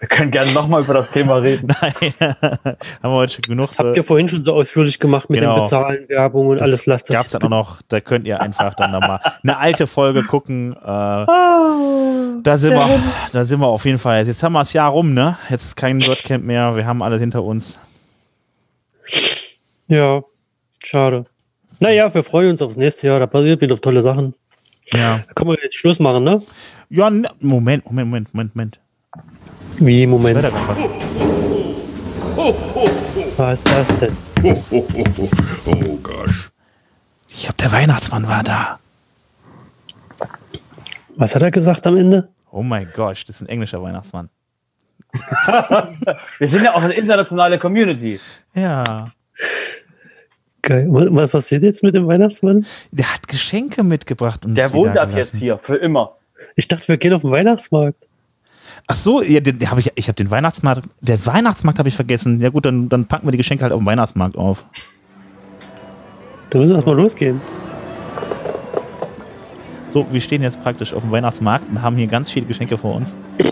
Wir können gerne nochmal über das Thema reden. Nein, haben wir heute schon genug. Das habt ihr vorhin schon so ausführlich gemacht mit Genau. dem Bezahlen, Werbung und alles. Lasst das. Gab es dann auch noch, da könnt ihr einfach dann nochmal eine alte Folge gucken. Äh, da, sind wir, da sind wir auf jeden Fall. Jetzt haben wir das Jahr rum, ne? Jetzt ist kein WordCamp mehr, wir haben alles hinter uns. Ja, schade. Naja, wir freuen uns aufs nächste Jahr. Da passiert wieder tolle Sachen. Ja. Da können wir jetzt Schluss machen, ne? Ja, ne, Moment, Moment, Moment, Moment, Moment. Wie, Moment. gerade was? Was ist das denn? Oh gosh. Ich glaube, der Weihnachtsmann war da. Was hat er gesagt am Ende? Oh mein Gott, das ist ein englischer Weihnachtsmann. Wir sind ja auch eine internationale Community. Ja. Geil. Was passiert jetzt mit dem Weihnachtsmann? Der hat Geschenke mitgebracht. Und Der wohnt da ab jetzt hier, für immer. Ich dachte, wir gehen auf den Weihnachtsmarkt. Ach so, ja, den, den hab ich, ich habe den Weihnachtsmarkt, der Weihnachtsmarkt habe ich vergessen. Ja gut, dann, dann packen wir die Geschenke halt auf dem Weihnachtsmarkt auf. Da müssen wir erstmal losgehen. So, wir stehen jetzt praktisch auf dem Weihnachtsmarkt und haben hier ganz viele Geschenke vor uns.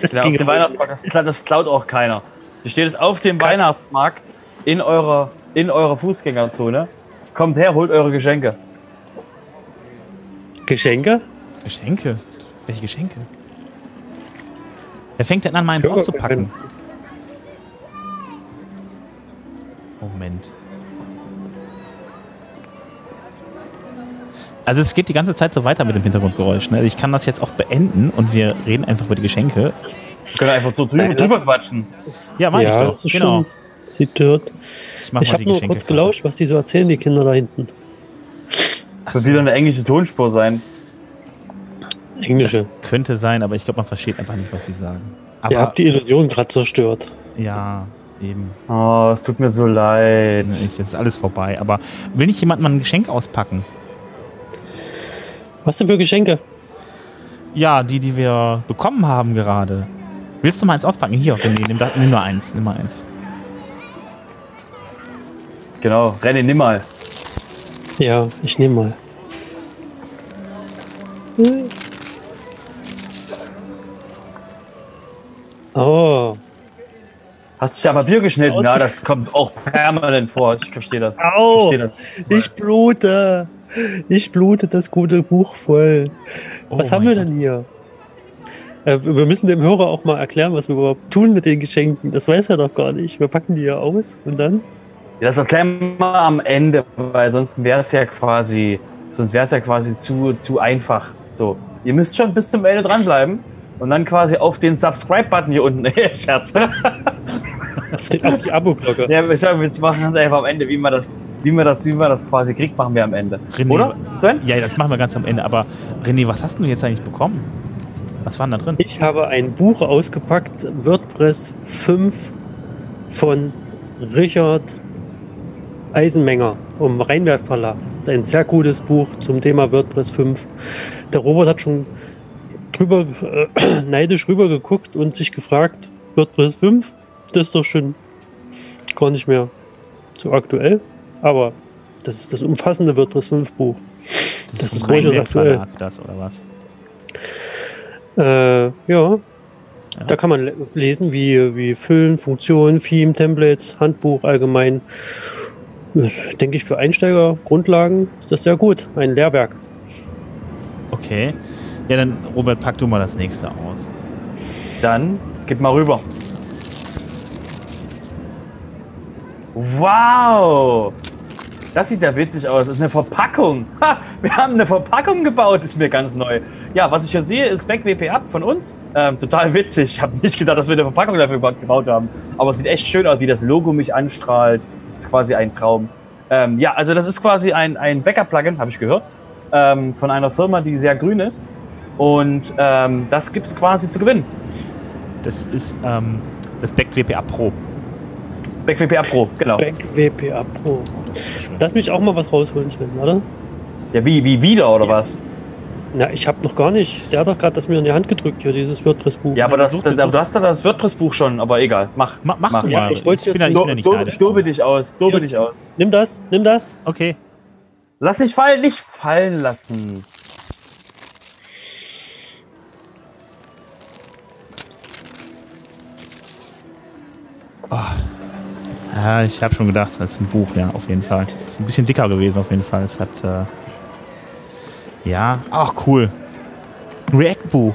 Das Ja, auf ging Weihnachtsmarkt, das, das klaut auch keiner. Die steht jetzt auf dem Weihnachtsmarkt in eurer, in eurer Fußgängerzone. Kommt her, holt eure Geschenke. Geschenke? Geschenke? Welche Geschenke? Wer fängt denn an, meins auszupacken? Moment. Also es geht die ganze Zeit so weiter mit dem Hintergrundgeräusch. Ne? Also ich kann das jetzt auch beenden und wir reden einfach über die Geschenke. Wir können einfach so drüber, Nein, drüber quatschen. Ja, meine ja, ich doch. Genau. schon. Sieht dort. Ich, mach Ich mal habe nur kurz gelauscht, was die so erzählen, die Kinder da hinten. Das wird wieder eine englische Tonspur sein. Englische. Das könnte sein, aber ich glaube, man versteht einfach nicht, was sie sagen. Aber Ihr habt die Illusion gerade zerstört. ja, eben. Oh, es tut mir so leid. Jetzt ist alles vorbei. Aber will nicht jemand mal ein Geschenk auspacken? Was denn für Geschenke? Ja, die, die wir bekommen haben gerade. Willst du mal eins auspacken? Hier, René, nimm, da, nimm nur eins. Nimm mal eins. Genau, René, nimm mal. Ja, ich nehme mal. Hm. Oh. Hast du dich aber Bier geschnitten? Ja, das kommt auch permanent vor. Ich verstehe das. Ich Au. verstehe das. Ich blute. Ich blute das gute Buch voll. Was Oh haben mein wir denn hier? Äh, wir müssen dem Hörer auch mal erklären, was wir überhaupt tun mit den Geschenken. Das weiß er doch gar nicht. Wir packen die ja aus und dann. Ja, das erklären wir am Ende, weil sonst wäre es ja quasi, sonst wäre es ja quasi zu, zu einfach. So, ihr müsst schon bis zum Ende dranbleiben und dann quasi auf den Subscribe-Button hier unten. Scherz. Auf, den, auf die Abo-Glocke. ja, wir machen das einfach am Ende, wie man das, wie man das, wie man das quasi kriegt, machen wir am Ende. René, Oder? Sven? Ja, das machen wir ganz am Ende. Aber René, was hast du jetzt eigentlich bekommen? Was war denn da drin? Ich habe ein Buch ausgepackt, WordPress 5 von Richard Eisenmenger vom Rheinwert Verlag. Das ist ein sehr gutes Buch zum Thema WordPress 5. Der Robert hat schon drüber äh, neidisch rüber geguckt und sich gefragt, WordPress 5, das ist doch schon gar nicht mehr so aktuell. Aber das ist das umfassende WordPress 5 Buch. Das ist vom durchaus aktuell. Das oder was? Äh, ja. Da kann man le- lesen, wie, wie Füllen, Funktionen, Theme, Templates, Handbuch allgemein. Das denke ich für Einsteiger, Grundlagen ist das sehr gut. Ein Lehrwerk. Okay. Ja, dann, Robert, pack du mal das nächste aus. Dann gib mal rüber. Wow! Das sieht ja witzig aus. Das ist eine Verpackung. Ha, wir haben eine Verpackung gebaut, ist mir ganz neu. Ja, was ich hier sehe, ist BackWP Up von uns. Ähm, total witzig. Ich habe nicht gedacht, dass wir eine Verpackung dafür geba- gebaut haben. Aber es sieht echt schön aus, wie das Logo mich anstrahlt. Das ist quasi ein Traum. Ähm, ja, also das ist quasi ein, ein Backup-Plugin, habe ich gehört, ähm, von einer Firma, die sehr grün ist. Und ähm, das gibt es quasi zu gewinnen. Das ist ähm, das Back WPA Pro. BackWP Up Pro, genau. Back WPA Pro. Lass mich auch mal was rausholen, Sven, oder? Ja, wie, wie wieder oder was? Na, ich habe noch gar nicht. Der hat doch gerade das mir in die Hand gedrückt, hier, dieses WordPress-Buch. Ja, aber das, das, du hast da das WordPress-Buch schon, aber egal. Mach. Ma mach du Ja, mal. ich wollt's bin jetzt ja, ich nicht- bin ja nicht Do, neidisch. dobe dich aus, dobe Ja. dich aus. Nimm das, nimm das. Okay. Lass nicht fallen, nicht fallen lassen. Ja, ich habe schon gedacht, das ist ein Buch, ja, auf jeden Fall. Ist ein bisschen dicker gewesen, auf jeden Fall. Es hat, äh, ja, ach, cool. Ein React-Buch.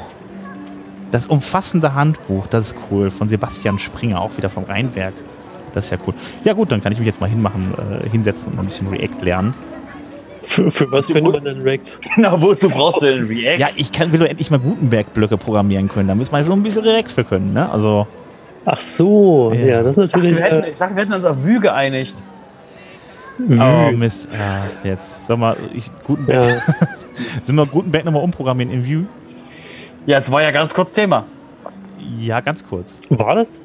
Das umfassende Handbuch, das ist cool. Von Sebastian Springer, auch wieder vom Rheinwerk. Das ist ja cool. Ja, gut, dann kann ich mich jetzt mal hinmachen, äh, hinsetzen und mal ein bisschen React lernen. Für, für was könnte man denn React? Genau, wozu brauchst du denn React? Ja, ich kann, will doch endlich mal Gutenberg-Blöcke programmieren können. Da muss man schon ein bisschen React für können, ne? Also, Ach so, Ja. ja, das ist Ich dachte, natürlich. wir hätten, Äh, ich dachte, wir hätten uns auf Vue geeinigt. oh Vue. Mist. Ja, jetzt. Sag mal, ich, Gutenberg. ja. Sind wir Gutenberg nochmal umprogrammieren in Vue? Ja, es war ja ganz kurz Thema. Ja, ganz kurz. War das?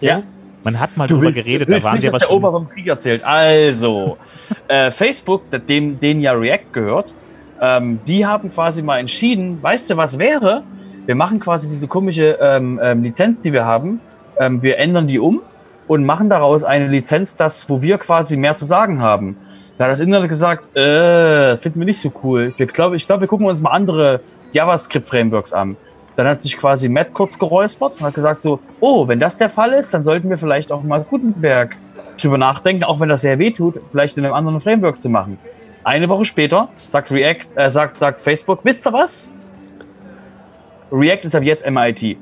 Ja. Man hat mal Du drüber willst, geredet, du da waren nicht, sie aber dass der schon. vom Krieg erzählt. Also, äh, Facebook, dem, denen ja React gehört, ähm, die haben quasi mal entschieden, weißt du, was wäre? Wir machen quasi diese komische ähm, ähm, Lizenz, die wir haben, ähm, wir ändern die um und machen daraus eine Lizenz, das, wo wir quasi mehr zu sagen haben. Da hat das Internet gesagt, äh, finden wir nicht so cool. Wir glaub, ich glaube, wir gucken uns mal andere JavaScript-Frameworks an. Dann hat sich quasi Matt kurz geräuspert und hat gesagt so, oh, wenn das der Fall ist, dann sollten wir vielleicht auch mal Gutenberg drüber nachdenken, auch wenn das sehr weh tut, vielleicht in einem anderen Framework zu machen. Eine Woche später sagt React, äh, sagt, sagt Facebook, wisst ihr was? React ist ab jetzt MIT.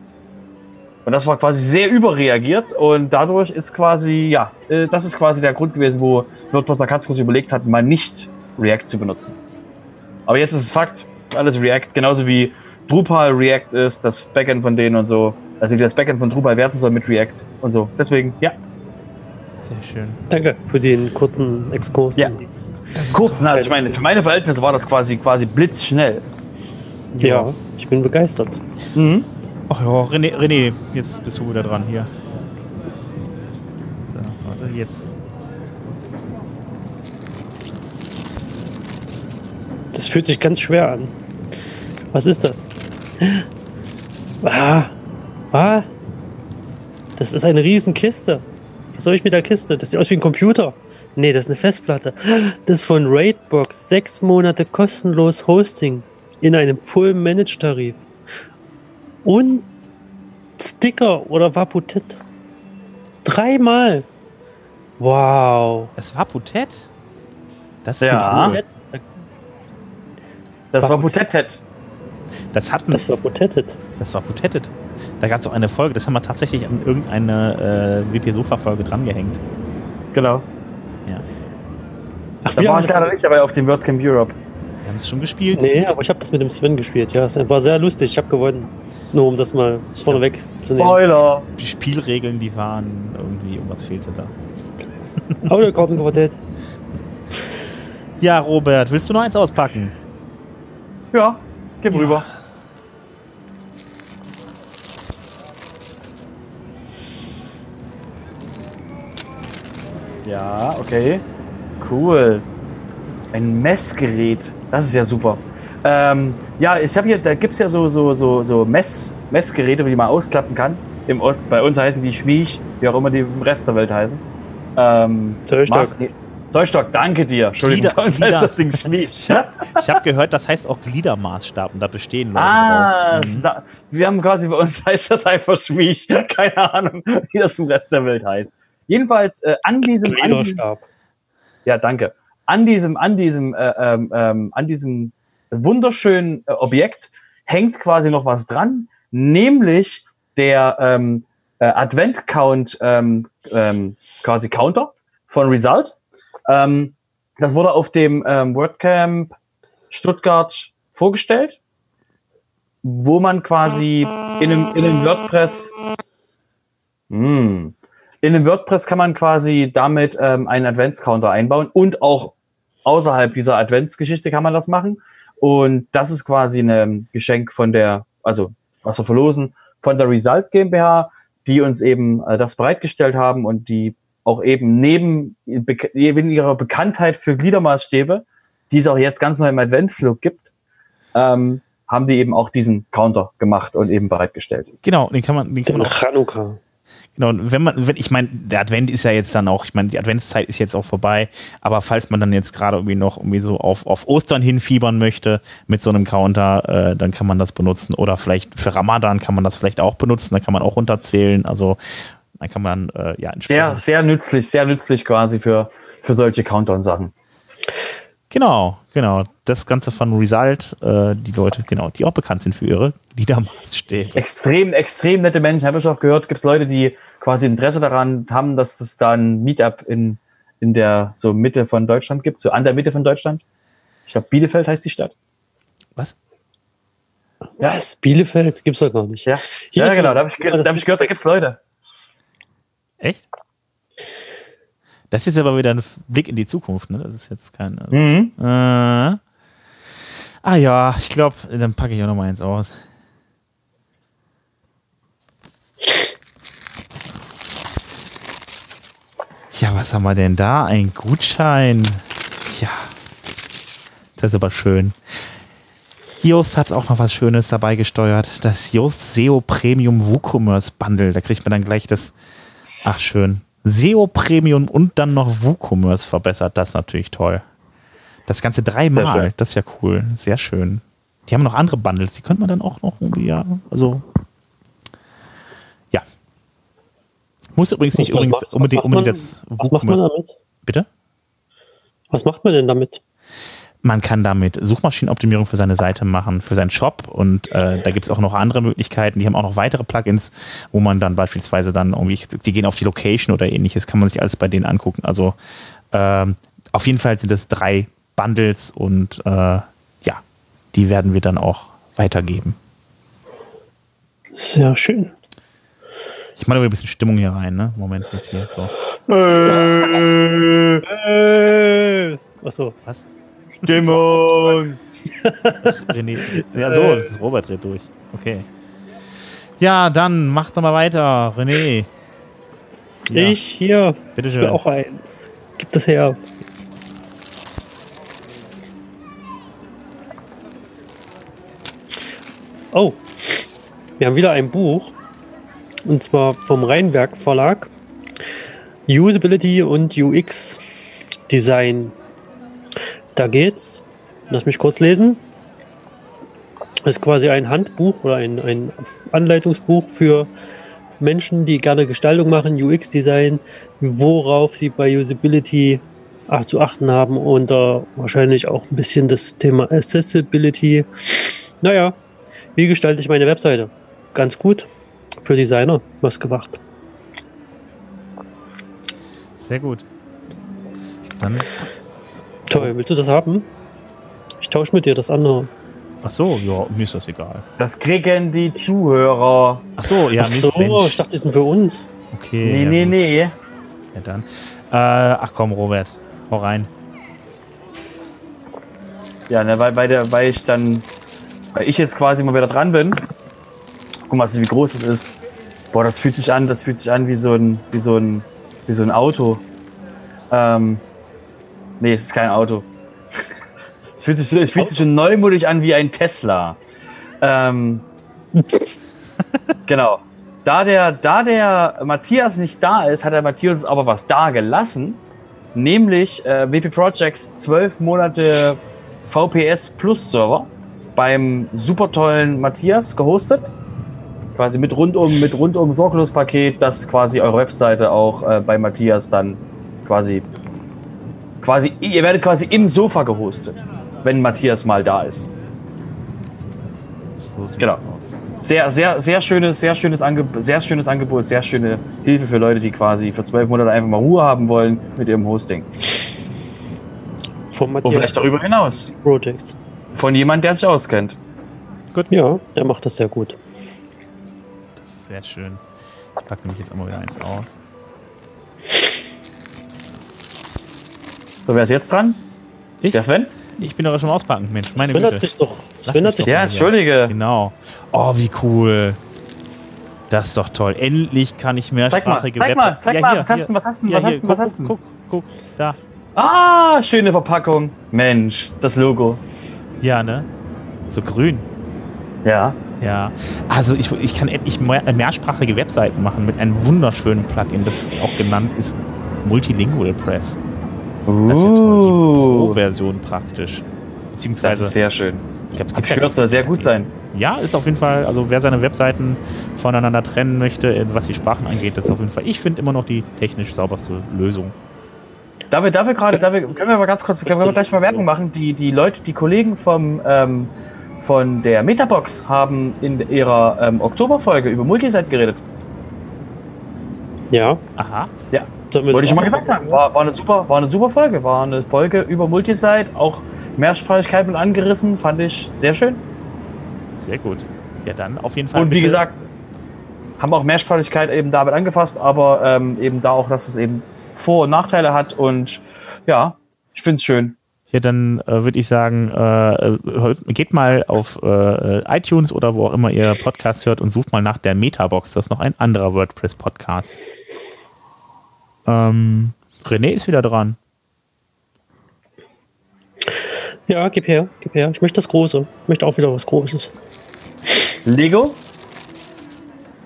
Und das war quasi sehr überreagiert und dadurch ist quasi, ja, äh, das ist quasi der Grund gewesen, wo WordPress ganz kurz überlegt hat, mal nicht React zu benutzen. Aber jetzt ist es Fakt, alles React, genauso wie Drupal React ist, das Backend von denen und so. Also wie das Backend von Drupal werten soll mit React und so. Deswegen, ja. Sehr schön. Danke für den kurzen Exkurs. Ja. Kurz, na, also ich meine, für meine Verhältnisse war das quasi quasi blitzschnell. ja, ich bin begeistert. Mhm. Ach ja, René, René, jetzt bist du wieder dran hier. So, warte, jetzt. Das fühlt sich ganz schwer an. Was ist das? Ah, ah, das ist eine Riesenkiste. Was soll ich mit der Kiste? Das sieht aus wie ein Computer. Nee, das ist eine Festplatte. Das ist von Raidbox. Sechs Monate kostenlos Hosting in einem Full-Manage-Tarif. Und Sticker oder Vaputet. Dreimal. Wow. Das war Putet? Das ist Ja. cool. Das war Warum? Putettet. Das hatten, Das war Putettet. das war Putettet. Da gab es auch eine Folge, das haben wir tatsächlich an irgendeine äh, WP-Sofa-Folge drangehängt. Genau. Ach, Da wir war ich das- leider nicht dabei auf dem WordCamp Europe. Wir haben es schon gespielt. Nee, aber ich habe das mit dem Sven gespielt, ja. Es war sehr lustig, ich habe gewonnen. Nur um das mal vorneweg zu nehmen. Spoiler. Die Spielregeln, die waren irgendwie, irgendwas fehlte da. Audiokartenquartett. Ja, Robert, willst du noch eins auspacken? Ja, gib rüber. Ja, okay. Cool. Ein Messgerät. Das ist ja super. Ähm, ja, ich habe hier, da gibt es ja so, so, so, so Mess, Messgeräte, die man ausklappen kann. Im, bei uns heißen die Schwiech, wie auch immer die im Rest der Welt heißen. Ähm, Zollstock. Zollstock, danke dir. Entschuldigung, Glieder- Glieder. heißt das Ding Schmied. Ich habe hab gehört, das heißt auch Gliedermaßstab und da bestehen Leute Ah, drauf. Mhm. da, wir haben quasi bei uns heißt das einfach Schmied. Keine Ahnung, wie das im Rest der Welt heißt. Jedenfalls äh, an diesem, an Gliederstab. ja danke, an diesem, an diesem, äh, ähm, ähm, an diesem wunderschönen äh, Objekt hängt quasi noch was dran, nämlich der ähm, äh, Advent Count ähm, ähm, quasi Counter von Result. Ähm, das wurde auf dem ähm, WordCamp Stuttgart vorgestellt, wo man quasi in einem, in einem WordPress hm, in einem WordPress kann man quasi damit ähm, einen Adventscounter einbauen und auch außerhalb dieser Adventsgeschichte kann man das machen. Und das ist quasi ein Geschenk von der, also was wir verlosen, von der Result GmbH, die uns eben äh, das bereitgestellt haben und die auch eben neben, neben ihrer Bekanntheit für Gliedermaßstäbe, die es auch jetzt ganz neu im Adventflug gibt, ähm, haben die eben auch diesen Counter gemacht und eben bereitgestellt. Genau, den kann man, den kann Den man auch Chanukka. Genau, wenn man, wenn, ich meine, der Advent ist ja jetzt dann auch, ich meine, die Adventszeit ist jetzt auch vorbei, aber falls man dann jetzt gerade irgendwie noch irgendwie so auf, auf Ostern hinfiebern möchte mit so einem Counter, äh, dann kann man das benutzen. Oder vielleicht für Ramadan kann man das vielleicht auch benutzen, da kann man auch runterzählen. Also dann kann man äh, ja Sehr, sehr nützlich, sehr nützlich quasi für, für solche Countdown-Sachen. Genau, genau. Das Ganze von Result, äh, die Leute, genau, die auch bekannt sind für ihre Liedermaßstäbe. Extrem, extrem nette Menschen. Habe ich auch gehört, gibt es Leute, die quasi Interesse daran haben, dass es da ein Meetup in, in der so Mitte von Deutschland gibt, so an der Mitte von Deutschland. Ich glaube, Bielefeld heißt die Stadt. Was? Was? Bielefeld? Gibt's doch gar nicht. Ja, Hier ja genau. Da habe ich, ge- das hab ich gehört, da gibt es Leute. Echt? Das ist aber wieder ein Blick in die Zukunft, ne? Das ist jetzt kein. Also, Mhm. Äh, ah ja, ich glaube, dann packe ich auch noch mal eins aus. Ja, was haben wir denn da? Ein Gutschein. Ja, das ist aber schön. Yoast hat auch noch was Schönes dabei gesteuert. Das Yoast SEO Premium WooCommerce Bundle. Da kriegt man dann gleich das. Ach, schön. SEO Premium und dann noch WooCommerce verbessert. Das ist natürlich toll. Das Ganze dreimal. Das ist ja cool. Sehr schön. Die haben noch andere Bundles. Die könnte man dann auch noch irgendwie, ja. Also. Ja. Muss übrigens nicht Was übrigens macht- unbedingt, unbedingt das Was macht man WooCommerce. damit? Bitte? Was macht man denn damit? Man kann damit Suchmaschinenoptimierung für seine Seite machen, für seinen Shop und äh, da gibt es auch noch andere Möglichkeiten. Die haben auch noch weitere Plugins, wo man dann beispielsweise dann irgendwie, die gehen auf die Location oder ähnliches, kann man sich alles bei denen angucken. Also ähm, auf jeden Fall sind es drei Bundles und äh, ja, die werden wir dann auch weitergeben. Sehr schön. Ich mache ein bisschen Stimmung hier rein, ne? Moment jetzt hier. So. Äh, achso. Was? Stimmung. René. Ja, so, das ist Robert dreht durch. Okay. Ja, dann mach doch mal weiter, René. Ja, Ich hier. Ich will auch eins. Gib das her. Oh, wir haben wieder ein Buch. Und zwar vom Rheinwerk Verlag. Usability und UX Design. Da geht's. Lass mich kurz lesen. Das ist quasi ein Handbuch oder ein, ein Anleitungsbuch für Menschen, die gerne Gestaltung machen, UX-Design, worauf sie bei Usability zu achten haben und äh, wahrscheinlich auch ein bisschen das Thema Accessibility. Naja, wie gestalte ich meine Webseite? Ganz gut. Für Designer was gemacht. Sehr gut. Dann, Toll, willst du das haben? Ich tausche mit dir das andere. ach so, ja, mir ist das egal. Das kriegen die Zuhörer. Ach so, ja, Ach so, Mensch. ich dachte, die sind für uns. Okay. Nee, ja, nee, gut. nee. Ja, dann. Äh, ach komm, Robert, hau rein. Ja, ne, weil, weil, der, weil ich dann, weil ich jetzt quasi mal wieder dran bin. Guck mal, wie groß es ist. Boah, das fühlt sich an, das fühlt sich an wie so ein, wie so ein, wie so ein Auto. Ähm, nee, es ist kein Auto. Es fühlt sich, es fühlt sich schon neumutig an wie ein Tesla. Ähm, genau. Da der, da der Matthias nicht da ist, hat der Matthias aber was da gelassen. nämlich äh, WP Projects 12 Monate VPS Plus Server beim super tollen Matthias gehostet. Quasi mit rundum, mit rundum sorglos Paket, dass quasi eure Webseite auch äh, bei Matthias dann quasi, quasi, ihr werdet quasi im Sofa gehostet, wenn Matthias mal da ist. So Genau. aus. Sehr, sehr, sehr schönes, sehr schönes Angebot, sehr schönes Angebot, sehr schöne Hilfe für Leute, die quasi für zwölf Monate einfach mal Ruhe haben wollen mit ihrem Hosting. Vom Und Matthias vielleicht darüber hinaus. Projects. Von jemand, der sich auskennt. Ja, der macht das sehr gut. Das ist sehr schön. Ich packe nämlich jetzt einmal wieder eins aus. So, wer ist jetzt dran? Ich? Der Sven? Ich bin doch schon auspacken, Mensch. Meine Sven hat Güte. sich doch. Sven hat sich doch Ja, mal entschuldige. Genau. Oh, wie cool. Das ist doch toll. Endlich kann ich Zeig mal, mehrsprachige zeig mal, Webseiten- zeig Ja, mal, hier, was hast du, was hast du, Ja, was hier, hast du, was guck, hast du? Guck, guck, da. Ah, schöne Verpackung. Mensch, das Logo. Ja, ne? So grün. Ja. Ja. Also ich, ich kann endlich mehr, mehrsprachige Webseiten machen mit einem wunderschönen Plugin, das auch genannt ist Multilingual Press. Das ist ja toll. Die Uh, Pro-Version praktisch. das Beziehungsweise, ist sehr schön. ich glaube, es gibt ich gehört, soll sehr gut sein. Ja, ist auf jeden Fall, also wer seine Webseiten voneinander trennen möchte, was die Sprachen angeht, ist auf jeden Fall, ich finde immer noch die technisch sauberste Lösung. Da wir, da wir gerade, da wir, können wir mal ganz kurz, können wir gleich mal Werbung machen. Die, die Leute, die Kollegen vom, ähm, von der Metabox haben in ihrer ähm, Oktoberfolge über Multisite geredet. Ja. Aha. Sollen wir Wollte ich schon mal gesagt haben. War, war, eine super, war eine super Folge. War eine Folge über Multisite, auch Mehrsprachigkeit mit angerissen. Fand ich sehr schön. Sehr gut. Ja, dann auf jeden Fall. Und wie gesagt, haben auch Mehrsprachigkeit eben damit angefasst, aber ähm, eben da auch, dass es eben Vor- und Nachteile hat. Und ja, ich finde es schön. Ja, dann äh, würde ich sagen, äh, äh, geht mal auf äh, iTunes oder wo auch immer ihr Podcast hört und sucht mal nach der Metabox. Das ist noch ein anderer WordPress-Podcast. Ähm, René ist wieder dran. Ja, gib her, gib her. Ich möchte das Große. Ich möchte auch wieder was Großes. Lego?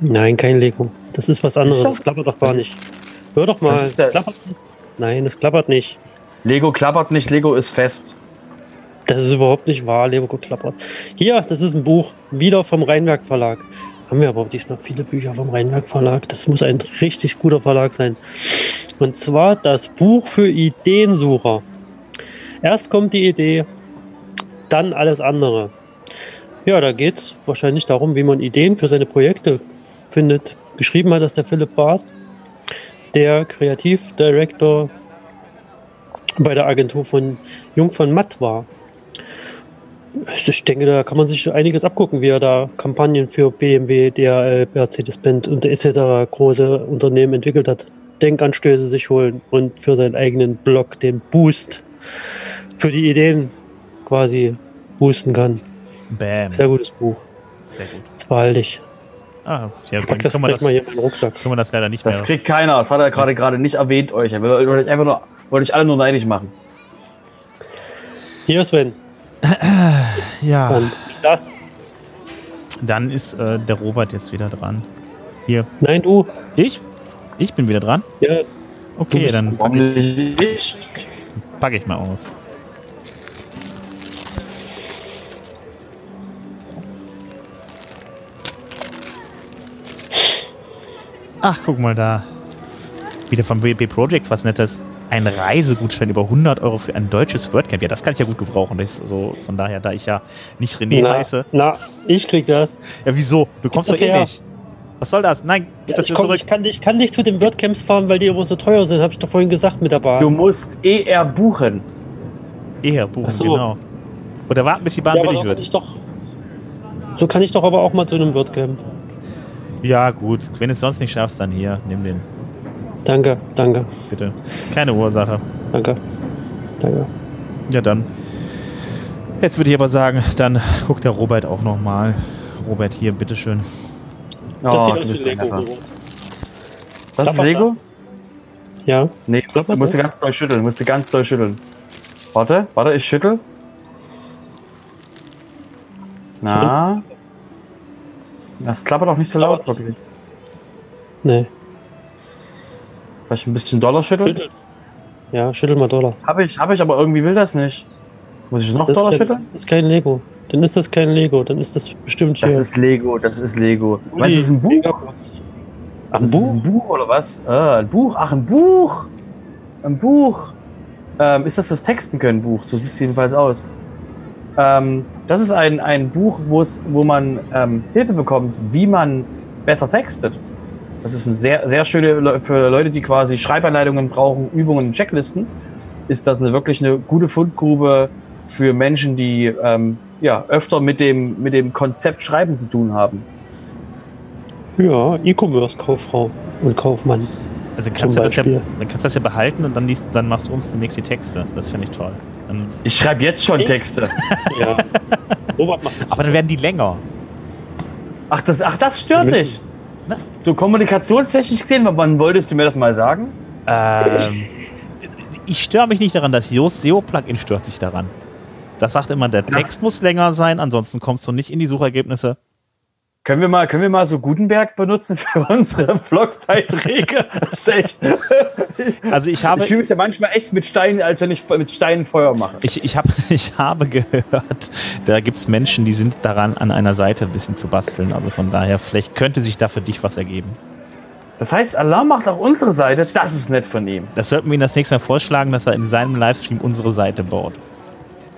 Nein, kein Lego. Das ist was anderes. Das klappert doch gar nicht. Hör doch mal. Das ist der- klappert nicht. Nein, das klappert nicht. Lego klappert nicht, Lego ist fest. Das ist überhaupt nicht wahr, Lego klappert. Hier, das ist ein Buch, wieder vom Rheinwerk Verlag. Haben wir aber diesmal viele Bücher vom Rheinwerk Verlag. Das muss ein richtig guter Verlag sein. Und zwar das Buch für Ideensucher. Erst kommt die Idee, dann alles andere. Ja, da geht es wahrscheinlich darum, wie man Ideen für seine Projekte findet. Geschrieben hat das der Philipp Barth, der Kreativdirektor bei der Agentur von Jung von Matt war. Ich denke, da kann man sich einiges abgucken, wie er da Kampagnen für BMW, DHL, Mercedes-Benz und etc. große Unternehmen entwickelt hat. Denkanstöße sich holen und für seinen eigenen Blog den Boost für die Ideen quasi boosten kann. Bam. Sehr gutes Buch. Sehr gut. Das behalte ich. Ah, ja, Ich dann pack das wir gleich das, mal hier in meinen Rucksack. können wir das leider nicht Das mehr. kriegt keiner. Das hat er gerade gerade nicht erwähnt euch. Er will euch einfach nur, wollte euch alle nur neidisch machen. Hier, Sven. Ja, Dann das. dann ist äh, der Robert jetzt wieder dran. Hier. Nein, du. Ich? Ich bin wieder dran? Ja, Okay, dann Warum nicht? packe ich mal aus. Ach, guck mal da. Wieder von WP Projects was Nettes. Ein Reisegutschein über 100 Euro für ein deutsches WordCamp. Ja, das kann ich ja gut gebrauchen. Das ist so, von daher, da ich ja nicht René na, heiße. na, ich krieg das. Ja, wieso? Du kommst doch das eh her. nicht. Was soll das? Nein, gib das ich, komm, zurück. ich, kann, ich kann nicht zu den WordCamps fahren, weil die immer so teuer sind, habe ich doch vorhin gesagt mit der Bahn. Du musst eher buchen. Eher buchen, so. genau. Oder warten, bis die Bahn ja, billig so kann wird. ich doch. So kann ich doch aber auch mal zu einem WordCamp. Ja, gut. Wenn du es sonst nicht schaffst, dann hier. Nimm den, Danke, danke, bitte. Keine Ursache. danke, danke. Ja, dann. Jetzt würde ich aber sagen, dann guckt der Robert auch nochmal. Robert, hier, bitteschön. Das Oh, sieht aus wie Lego. Uwe. Das ist Lego? das? Ja, Nee, du musst, musst du ganz doll schütteln. Musst du ganz doll schütteln. Warte, warte, ich schüttel. Na? Das klappert auch nicht so laut, wirklich. nee. Vielleicht ein bisschen doller schütteln? Schüttelst. Ja, schüttel mal Dollar. Habe ich, habe ich, aber irgendwie will das nicht. Muss ich noch Das Dollar kein, schütteln? das ist kein Lego. Dann ist das kein Lego. Dann ist das bestimmt hier. Das ist Lego, das ist Lego. Uli, Was ist ein Buch? Ach, ein Buch? ein Buch oder was? Ah, ein Buch. Ach, ein Buch. Ein Buch. Ähm, ist das das Texten können Buch? So sieht es jedenfalls aus. Ähm, das ist ein, ein Buch, wo es, wo man ähm, Hilfe bekommt, wie man besser textet. Das ist ein sehr, sehr schöne für Leute, die quasi Schreibanleitungen brauchen, Übungen, Checklisten. Ist das eine wirklich eine gute Fundgrube für Menschen, die ähm, ja öfter mit dem mit dem Konzept Schreiben zu tun haben. Ja, E-Commerce-Kauffrau und Kaufmann. Also kannst du das ja, Beispiel. dann kannst du das ja behalten und dann, liest, dann machst du uns demnächst die Texte. Das finde ich toll. Dann, Ich schreibe jetzt schon Texte. Ja. Robert macht das. aber dann werden die länger. Ach, das, ach, das stört Müssen. dich. Na? So kommunikationstechnisch gesehen, wann wolltest du mir das mal sagen? Ähm, ich störe mich nicht daran, das SEO-Plugin stört sich daran. Das sagt immer, der Text muss länger sein, ansonsten kommst du nicht in die Suchergebnisse. Können wir mal, können wir mal so Gutenberg benutzen für unsere Blogbeiträge? Das ist echt. Also ich habe, Ich fühle mich ja manchmal echt mit Steinen, als wenn ich mit Steinen Feuer mache. ich, ich, hab, ich habe gehört, da gibt es Menschen, die sind daran, an einer Seite ein bisschen zu basteln. Also von daher, vielleicht könnte sich da für dich was ergeben. Das heißt, Alarm macht auch unsere Seite. Das ist nett von ihm. Das sollten wir ihm das nächste Mal vorschlagen, dass er in seinem Livestream unsere Seite baut.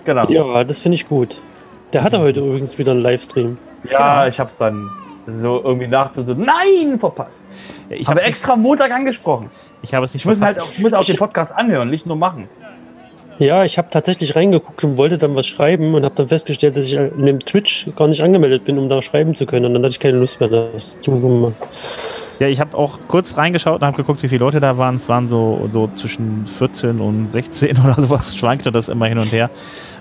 Genau. Ja, das finde ich gut. Der hatte heute übrigens wieder einen Livestream. Ja, Genau. ich hab's dann so irgendwie nachts so, nein, verpasst. Ich Ich habe extra Montag angesprochen. ich habe es nicht Ich muss, halt auch, ich muss auch den Podcast anhören, nicht nur machen. Ja, ich habe tatsächlich reingeguckt und wollte dann was schreiben und habe dann festgestellt, dass ich in dem Twitch gar nicht angemeldet bin, um da schreiben zu können. Und dann hatte ich keine Lust mehr, das zu machen. Ja, ich habe auch kurz reingeschaut und habe geguckt, wie viele Leute da waren. Es waren so, so zwischen 14 und 16 oder sowas, schwankte das immer hin und her.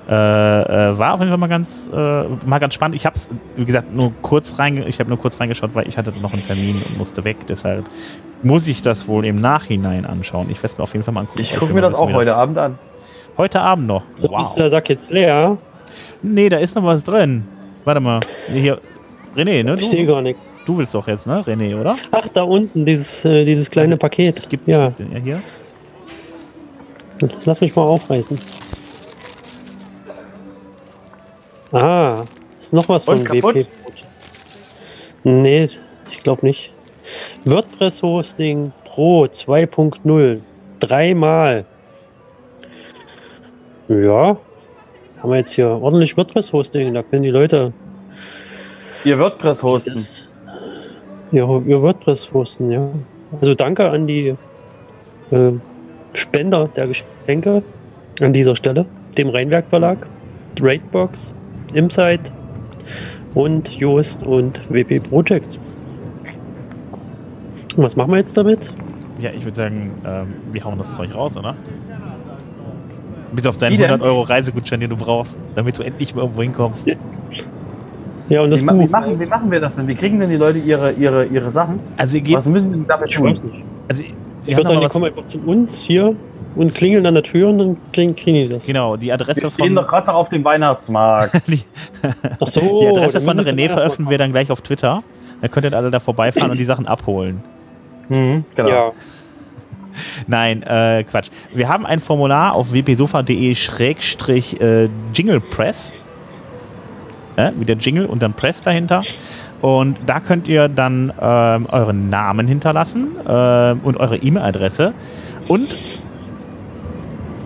Äh, äh, war auf jeden Fall mal ganz, äh, mal ganz spannend. Ich habe es, wie gesagt, nur kurz reinge ich habe nur kurz reingeschaut, weil ich hatte noch einen Termin und musste weg. Deshalb muss ich das wohl im Nachhinein anschauen. Ich werde es mir auf jeden Fall mal angucken. Ich gucke mir das auch heute Abend an. Heute Abend noch. So ist Wow. der Sack jetzt leer. Nee, da ist noch was drin. Warte mal. Hier. René, ne? Ich sehe Du, gar nichts. du willst doch jetzt, ne? René, oder? Ach, da unten, dieses, äh, dieses kleine Paket. Gibt Ja, ja hier. lass mich mal aufreißen. Ah, ist noch was von? WP. Nee, ich glaube nicht. WordPress Hosting Pro 2.0. Dreimal. Ja, haben wir jetzt hier ordentlich WordPress Hosting. Da können die Leute Ihr WordPress hosten. ja, ihr WordPress hosten, ja. Also danke an die äh, Spender der Geschenke an dieser Stelle, dem Rheinwerk Verlag, Raidbox, Insight und Joost und WP Projects. Und was machen wir jetzt damit? Ja, ich würde sagen, ähm, wir hauen das Zeug raus, oder? Bis auf deinen Wie denn? 100 Euro Reisegutschein, den du brauchst, damit du endlich mal irgendwo hinkommst. Ja, und das Wie, wie, machen, wie machen wir das denn? Wie kriegen denn die Leute ihre, ihre, ihre Sachen? Also, ihr geht, Was müssen sie dafür Ich weiß tun? nicht. also Ich wir würde sagen, die kommen einfach zu uns hier und klingeln an der Tür und dann kriegen, kriegen die das. genau, die Adresse Wir von, stehen doch gerade noch auf dem Weihnachtsmarkt. die, Ach so, die Adresse von wir René veröffentlichen wir dann gleich auf Twitter. Dann könnt ihr alle da vorbeifahren und die Sachen abholen. mhm, genau. Ja, Nein, äh, Quatsch. Wir haben ein Formular auf wpsofa.de-schrägstrich äh, jinglepress. Äh, Jingle und dann Press dahinter. Und da könnt ihr dann ähm, euren Namen hinterlassen ähm, und eure E-Mail-Adresse. Und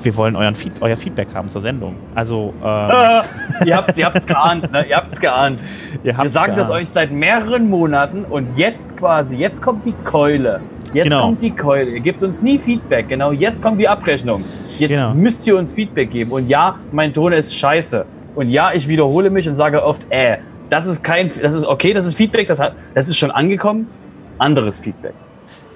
wir wollen euren Feed euer Feedback haben zur Sendung. Also, ähm, Ah, ihr habt ihr habt's geahnt, ne? Ihr habt's geahnt. ihr habt Wir sagen das euch seit mehreren Monaten und jetzt quasi, jetzt kommt die Keule. Jetzt Genau. kommt die Keule. Ihr gebt uns nie Feedback. Genau, jetzt kommt die Abrechnung. Jetzt Genau. müsst ihr uns Feedback geben. Und ja, mein Ton ist scheiße. Und ja, ich wiederhole mich und sage oft, äh, das ist kein, das ist okay, das ist Feedback, das, hat, das ist schon angekommen. Anderes Feedback.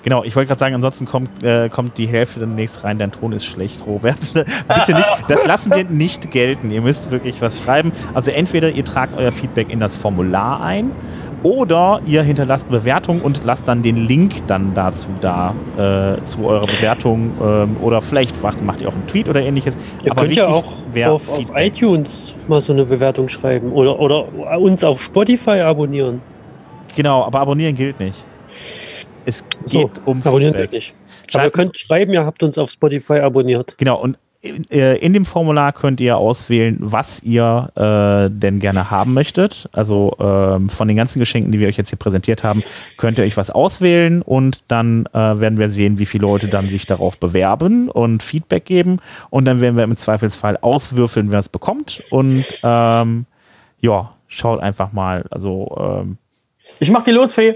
Genau, ich wollte gerade sagen, ansonsten kommt, äh, kommt die Hälfte demnächst rein. Dein Ton ist schlecht, Robert. Bitte nicht, das lassen wir nicht gelten. Ihr müsst wirklich was schreiben. Also entweder ihr tragt euer Feedback in das Formular ein oder ihr hinterlasst Bewertung und lasst dann den Link dann dazu da, äh, zu eurer Bewertung. Ähm, oder vielleicht macht, macht ihr auch einen Tweet oder ähnliches. Ihr Aber könnt ja auch auf, auf iTunes mal so eine Bewertung schreiben oder, oder uns auf Spotify abonnieren. Genau, aber abonnieren gilt nicht. Es So, geht um Abonnieren Feedback. geht nicht. Aber ihr könnt schreiben, ihr habt uns auf Spotify abonniert. Genau, und in, äh, in dem Formular könnt ihr auswählen, was ihr äh, denn gerne haben möchtet. Also ähm, von den ganzen Geschenken, die wir euch jetzt hier präsentiert haben, könnt ihr euch was auswählen und dann äh, werden wir sehen, wie viele Leute dann sich darauf bewerben und Feedback geben. Und dann werden wir im Zweifelsfall auswürfeln, wer es bekommt. Und ähm, ja, schaut einfach mal. Also ähm, Ich mach die Losfee.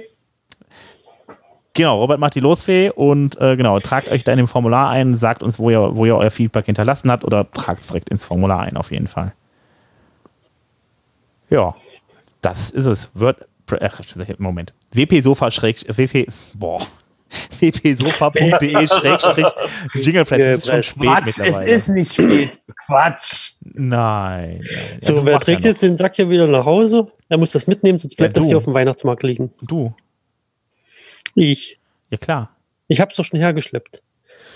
Genau, Robert macht die Losfee und äh, genau, tragt euch da in dem Formular ein, sagt uns, wo ihr, wo ihr euer Feedback hinterlassen habt oder tragt es direkt ins Formular ein, auf jeden Fall. Ja, das ist es. Word, ach, Moment. wpsofa schräg, wp, boah. wpsofa.de schrägstrich Jinglepress. Das ist schon spät Quatsch, es mittlerweile. ist nicht spät. Quatsch. Nein. nein. Ja, So, du wer trägt ja jetzt den Sack hier wieder nach Hause? Er muss das mitnehmen, sonst bleibt Ja, das hier auf dem Weihnachtsmarkt liegen. Du. Ich. Ja, klar. Ich hab's doch schon hergeschleppt.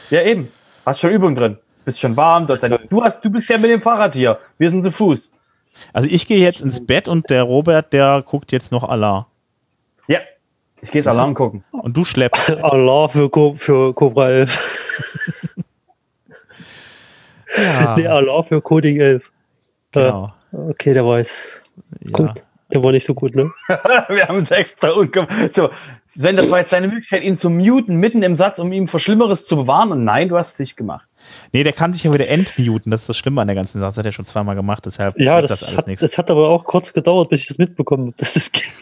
Ja, eben. Hast schon Übung drin. Bist schon warm. Dort dein, du, hast, du bist der mit dem Fahrrad hier. Wir sind zu Fuß. Also ich gehe jetzt ins Bett und der Robert, der guckt jetzt noch Allah. Ja. Ich gehe jetzt Alarm gucken. Und du schleppst. Allah für, Co für Cobra 11. Ja, Nee, Allah für Coding 11. genau. Äh, okay, der weiß. Ja. Gut. Der war nicht so gut, ne? Wir haben es extra ungemacht. So, Sven, das war jetzt deine Möglichkeit, ihn zu muten, mitten im Satz, um ihn vor Schlimmeres zu bewahren. Und nein, du hast es nicht gemacht. Nee, der kann sich ja wieder entmuten. Das ist das Schlimme an der ganzen Sache. Das hat er schon zweimal gemacht, deshalb Ja, wird das, alles hat, nichts. das hat aber auch kurz gedauert, bis ich das mitbekommen habe, dass das geht.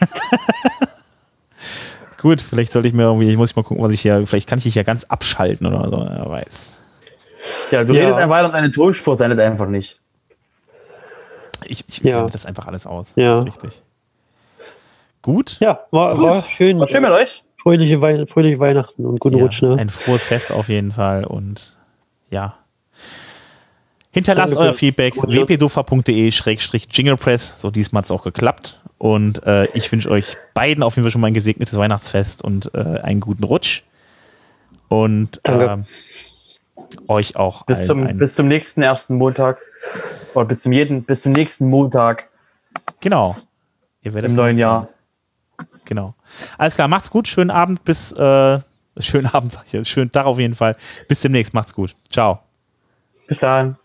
Gut, vielleicht sollte ich mir irgendwie, ich muss mal gucken, was ich hier, vielleicht kann ich dich ja ganz abschalten oder so, wer weiß. Ja, du Ja. redest einfach weiter und deine Tonspur sendet einfach nicht. Ich, ich Ja. blende das einfach alles aus. Ja. Das ist richtig. Gut. Ja, war, war schön. War schön mit euch. Fröhliche, Wei fröhliche Weihnachten und guten Ja, Rutsch, ne? Ein frohes Fest auf jeden Fall und ja. Hinterlasst Danke euer Feedback wpsofa.de-jinglepress. So diesmal hat es auch geklappt. Und äh, ich wünsche euch beiden auf jeden Fall schon mal ein gesegnetes Weihnachtsfest und äh, einen guten Rutsch. Und ähm, euch auch Bis allen zum, bis zum nächsten ersten Montag. Oder bis zum jeden, bis zum nächsten Montag genau. Ihr werdet im neuen Jahr. Genau. Alles klar, macht's gut. Schönen Abend bis äh, schönen Abend, sag ich jetzt. Schönen Tag auf jeden Fall. Bis demnächst. Macht's gut. Ciao. Bis dahin.